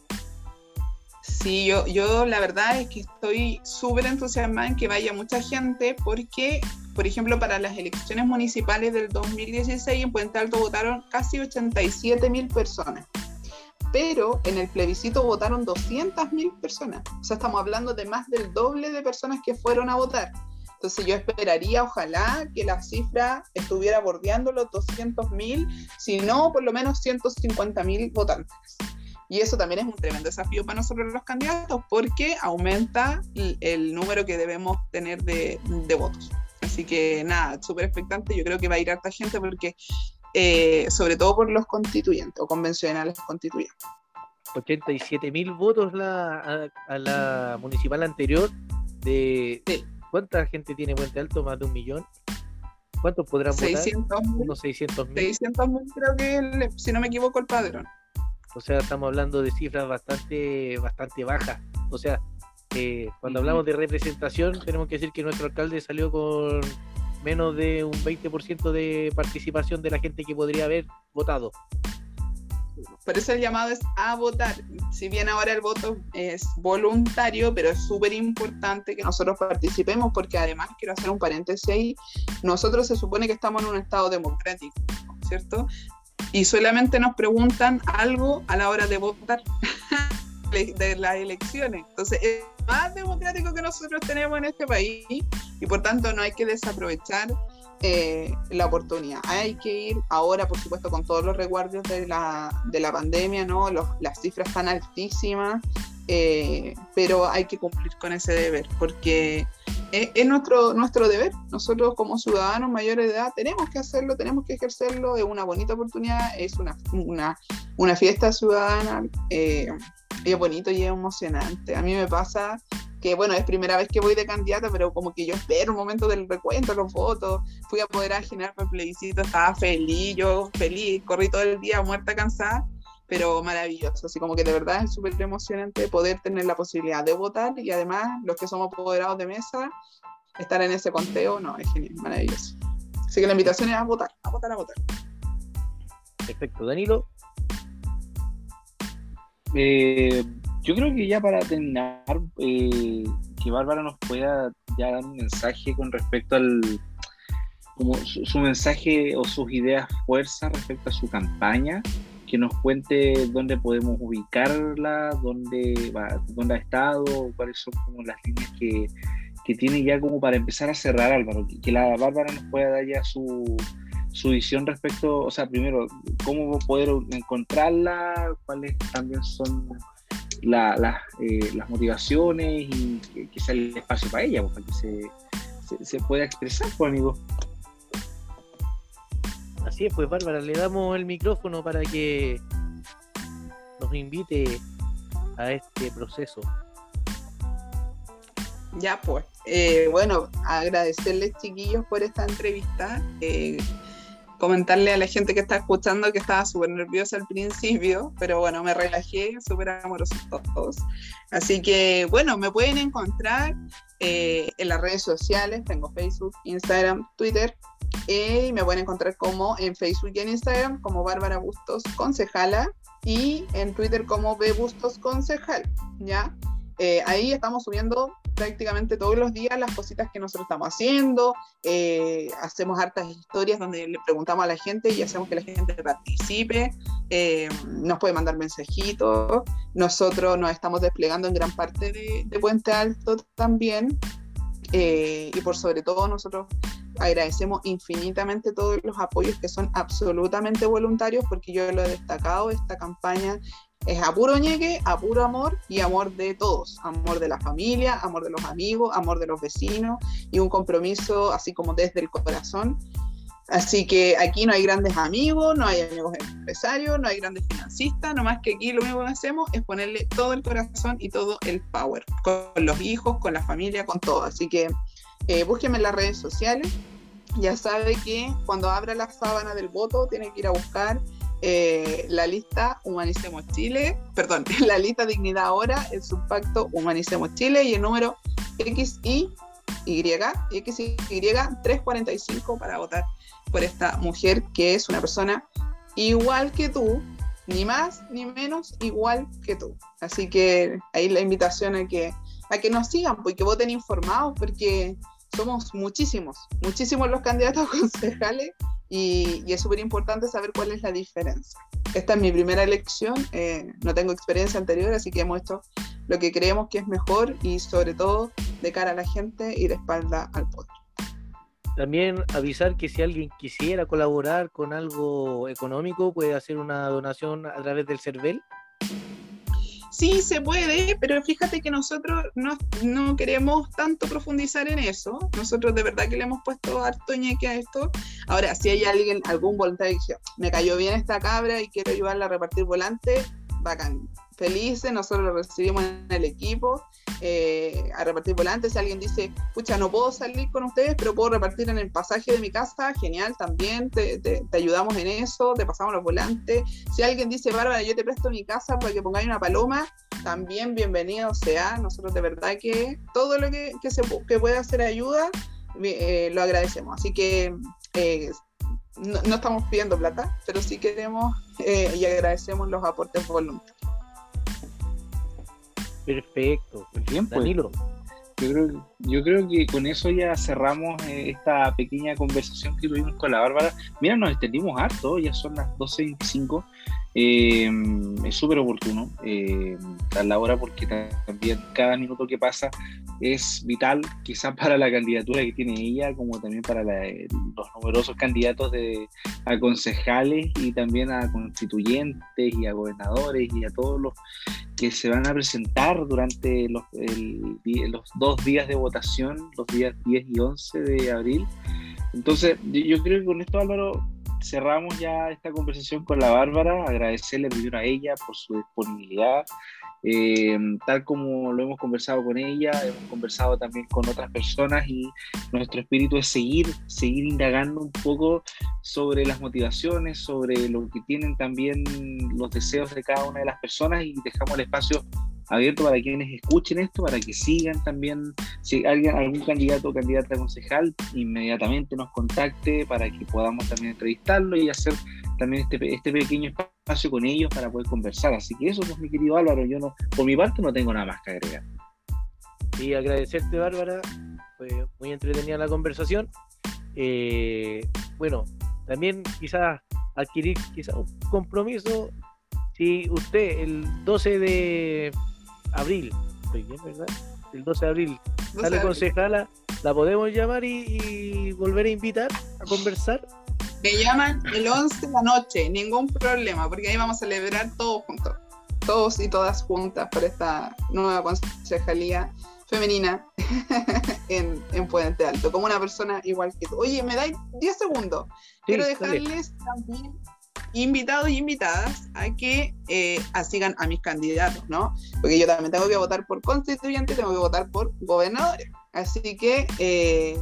Sí, yo, yo la verdad es que estoy súper entusiasmada en que vaya mucha gente porque, por ejemplo, para las elecciones municipales del 2016 en Puente Alto votaron casi 87 mil personas, pero en el plebiscito votaron 200 mil personas. O sea, estamos hablando de más del doble de personas que fueron a votar. Entonces yo esperaría, ojalá, que la cifra estuviera bordeando los 200 mil, si no, por lo menos 150 mil votantes. Y eso también es un tremendo desafío para nosotros los candidatos porque aumenta el, número que debemos tener de, votos. Así que nada, súper expectante. Yo creo que va a ir harta gente porque, eh, sobre todo por los constituyentes o convencionales constituyentes. 87 mil votos la, a, la municipal anterior de, ¿Cuánta gente tiene Puente Alto? Más de un millón. ¿Cuántos podrán 600 votar? Unos 600 mil. 600 mil creo que, si no me equivoco, el padrón. O sea, estamos hablando de cifras bastante, bastante bajas. O sea, eh, cuando hablamos de representación, tenemos que decir que nuestro alcalde salió con menos de un 20% de participación de la gente que podría haber votado. Por eso el llamado es a votar. Si bien ahora el voto es voluntario, pero es súper importante que nosotros participemos porque además quiero hacer un paréntesis ahí, nosotros se supone que estamos en un estado democrático, ¿cierto? Y solamente nos preguntan algo a la hora de votar de las elecciones. Entonces es más democrático que nosotros tenemos en este país y por tanto no hay que desaprovechar eh, la oportunidad. Hay que ir ahora, por supuesto, con todos los reguardios de la, de la pandemia, ¿no? las cifras están altísimas, eh, pero hay que cumplir con ese deber, porque es, nuestro, nuestro deber. Nosotros como ciudadanos mayores de edad tenemos que hacerlo, tenemos que ejercerlo, es una bonita oportunidad, es una, una, una fiesta ciudadana, eh, es bonito y es emocionante. A mí me pasa que bueno, es primera vez que voy de candidata, pero como que yo espero un momento del recuento, los votos, fui a poder generar el plebiscito, estaba feliz, yo feliz, corrí todo el día muerta, cansada, pero maravilloso, así como que de verdad es súper emocionante poder tener la posibilidad de votar y además los que somos apoderados de mesa, estar en ese conteo, no, es genial, maravilloso. Así que la invitación es a votar, a votar, a votar. Perfecto, Danilo. Eh, yo creo que ya para terminar, eh, que Bárbara nos pueda ya dar un mensaje con respecto al, como su, mensaje o sus ideas fuerza respecto a su campaña, que nos cuente dónde podemos ubicarla, dónde, va, dónde ha estado, cuáles son como las líneas que, que tiene ya como para empezar a cerrar Álvaro, que, que la Bárbara nos pueda dar ya su, su visión respecto, o sea, primero, cómo poder encontrarla, cuáles también son la, eh, las motivaciones y que, sea el espacio para ella, pues, para que se, se, pueda expresar, pues, amigo. Así es, pues Bárbara, le damos el micrófono para que nos invite a este proceso. Ya, pues. Eh, bueno, agradecerles, chiquillos, por esta entrevista. Eh, comentarle a la gente que está escuchando que estaba súper nerviosa al principio, pero bueno, me relajé, súper amorosos todos. Así que bueno, me pueden encontrar eh, en las redes sociales, tengo Facebook, Instagram, Twitter, y me pueden encontrar como en Facebook y en Instagram como Bárbara Bustos Concejala y en Twitter como B Bustos Concejal, ¿ya? Eh, ahí estamos subiendo prácticamente todos los días las cositas que nosotros estamos haciendo, eh, hacemos hartas historias donde le preguntamos a la gente y hacemos que la gente participe. eh, nos puede mandar mensajitos. Nosotros nos estamos desplegando en gran parte de, Puente Alto también. Eh, y por sobre todo nosotros agradecemos infinitamente todos los apoyos que son absolutamente voluntarios porque yo lo he destacado, esta campaña es a puro ñeque, a puro amor y amor de todos, amor de la familia, amor de los amigos, amor de los vecinos y un compromiso así como desde el corazón Así que aquí no hay grandes amigos, no hay amigos empresarios, no hay grandes financistas, nomás que aquí lo único que hacemos es ponerle todo el corazón y todo el power, con los hijos, con la familia, con todo. Así que eh, búsquenme en las redes sociales. Ya sabe que cuando abra la sábana del voto tiene que ir a buscar eh, la lista Humanicemos Chile, perdón, la lista Dignidad Ahora, el subpacto Humanicemos Chile y el número XY, XY 345 para votar por esta mujer que es una persona igual que tú, ni más ni menos igual que tú. Así que ahí la invitación a que, a que nos sigan, porque pues, voten informados, porque somos muchísimos, muchísimos los candidatos concejales y, y es súper importante saber cuál es la diferencia. Esta es mi primera elección, eh, no tengo experiencia anterior, así que hemos hecho lo que creemos que es mejor y sobre todo de cara a la gente y de espalda al poder. También avisar que si alguien quisiera colaborar con algo económico, puede hacer una donación a través del CERVEL. Sí, se puede, pero fíjate que nosotros no, no, queremos tanto profundizar en eso. Nosotros de verdad que le hemos puesto harto ñeque a esto. Ahora, si hay alguien, algún voluntario que me cayó bien esta cabra y quiero ayudarla a repartir volantes, bacán felices, nosotros lo recibimos en el equipo, eh, a repartir volantes. Si alguien dice, pucha, no puedo salir con ustedes, pero puedo repartir en el pasaje de mi casa, genial, también te, te, ayudamos en eso, te pasamos los volantes. Si alguien dice, Bárbara, yo te presto mi casa para que pongáis una paloma, también bienvenido sea. Nosotros de verdad que todo lo que, se que pueda hacer ayuda, eh, lo agradecemos. Así que eh, no, estamos pidiendo plata, pero sí queremos y agradecemos los aportes voluntarios. Perfecto. Bien, pues. Danilo. Yo creo, yo creo que con eso ya cerramos eh, esta pequeña conversación que tuvimos con la Bárbara. Mira, nos extendimos harto, ya son las 12.25. Eh, es súper oportuno eh, a la hora porque también cada minuto que pasa es vital, quizás para la candidatura que tiene ella, como también para los numerosos candidatos de, a concejales y también a constituyentes y a gobernadores y a todos los que se van a presentar durante los, los dos días de votación, los días 10 y 11 de abril. Entonces, yo creo que con esto, Álvaro, cerramos ya esta conversación con la Bárbara, agradecerle primero a ella por su disponibilidad, eh, tal como lo hemos conversado con ella, hemos conversado también con otras personas y nuestro espíritu es seguir, seguir indagando un poco sobre las motivaciones, sobre lo que tienen también los deseos de cada una de las personas y dejamos el espacio abierto para quienes escuchen esto, para que sigan también, si alguien, algún candidato o candidata concejal, inmediatamente nos contacte para que podamos también entrevistarlo y hacer también este, este pequeño espacio con ellos para poder conversar. Así que eso, pues, mi querido Álvaro, yo no, por mi parte no tengo nada más que agregar. Y agradecerte, Bárbara, fue muy entretenida la conversación. Eh, bueno, también quizás adquirir quizás un compromiso si usted el 12 de abril, estoy bien, ¿verdad? El 12 de abril sale concejala, la podemos llamar y, volver a invitar a conversar. Me llaman el 11 de la noche, ningún problema, porque ahí vamos a celebrar todos juntos, todos y todas juntas por esta nueva concejalía femenina en, en, Puente Alto, como una persona igual que tú. Oye, me dais 10 segundos. Quiero dejarles también invitados y invitadas a que eh, sigan a mis candidatos, ¿no? Porque yo también tengo que votar por constituyentes, tengo que votar por gobernadores. Así que eh,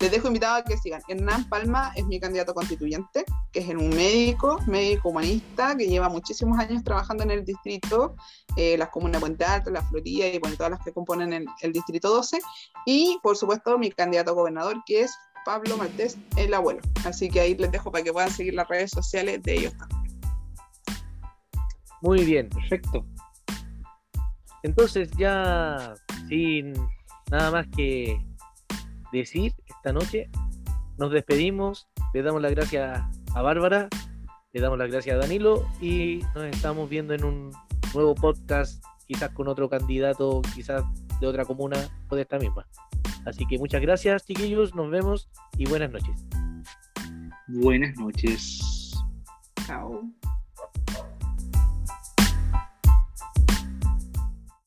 les dejo invitado a que sigan. Hernán Palma es mi candidato constituyente, que es un médico, médico humanista, que lleva muchísimos años trabajando en el distrito, eh, las comunas de Puente Alto, la Florida y todas las que componen el, el distrito 12. Y por supuesto mi candidato gobernador, que es Pablo Maltés, el abuelo. Así que ahí les dejo para que puedan seguir las redes sociales de ellos también. Muy bien, perfecto. Entonces ya sin nada más que decir esta noche, nos despedimos, le damos las gracias a Bárbara Le damos las gracias a Danilo y nos estamos viendo en un nuevo podcast, quizás con otro candidato, quizás de otra comuna o de esta misma. Así que muchas gracias, chiquillos, nos vemos y buenas noches. Buenas noches. Chao.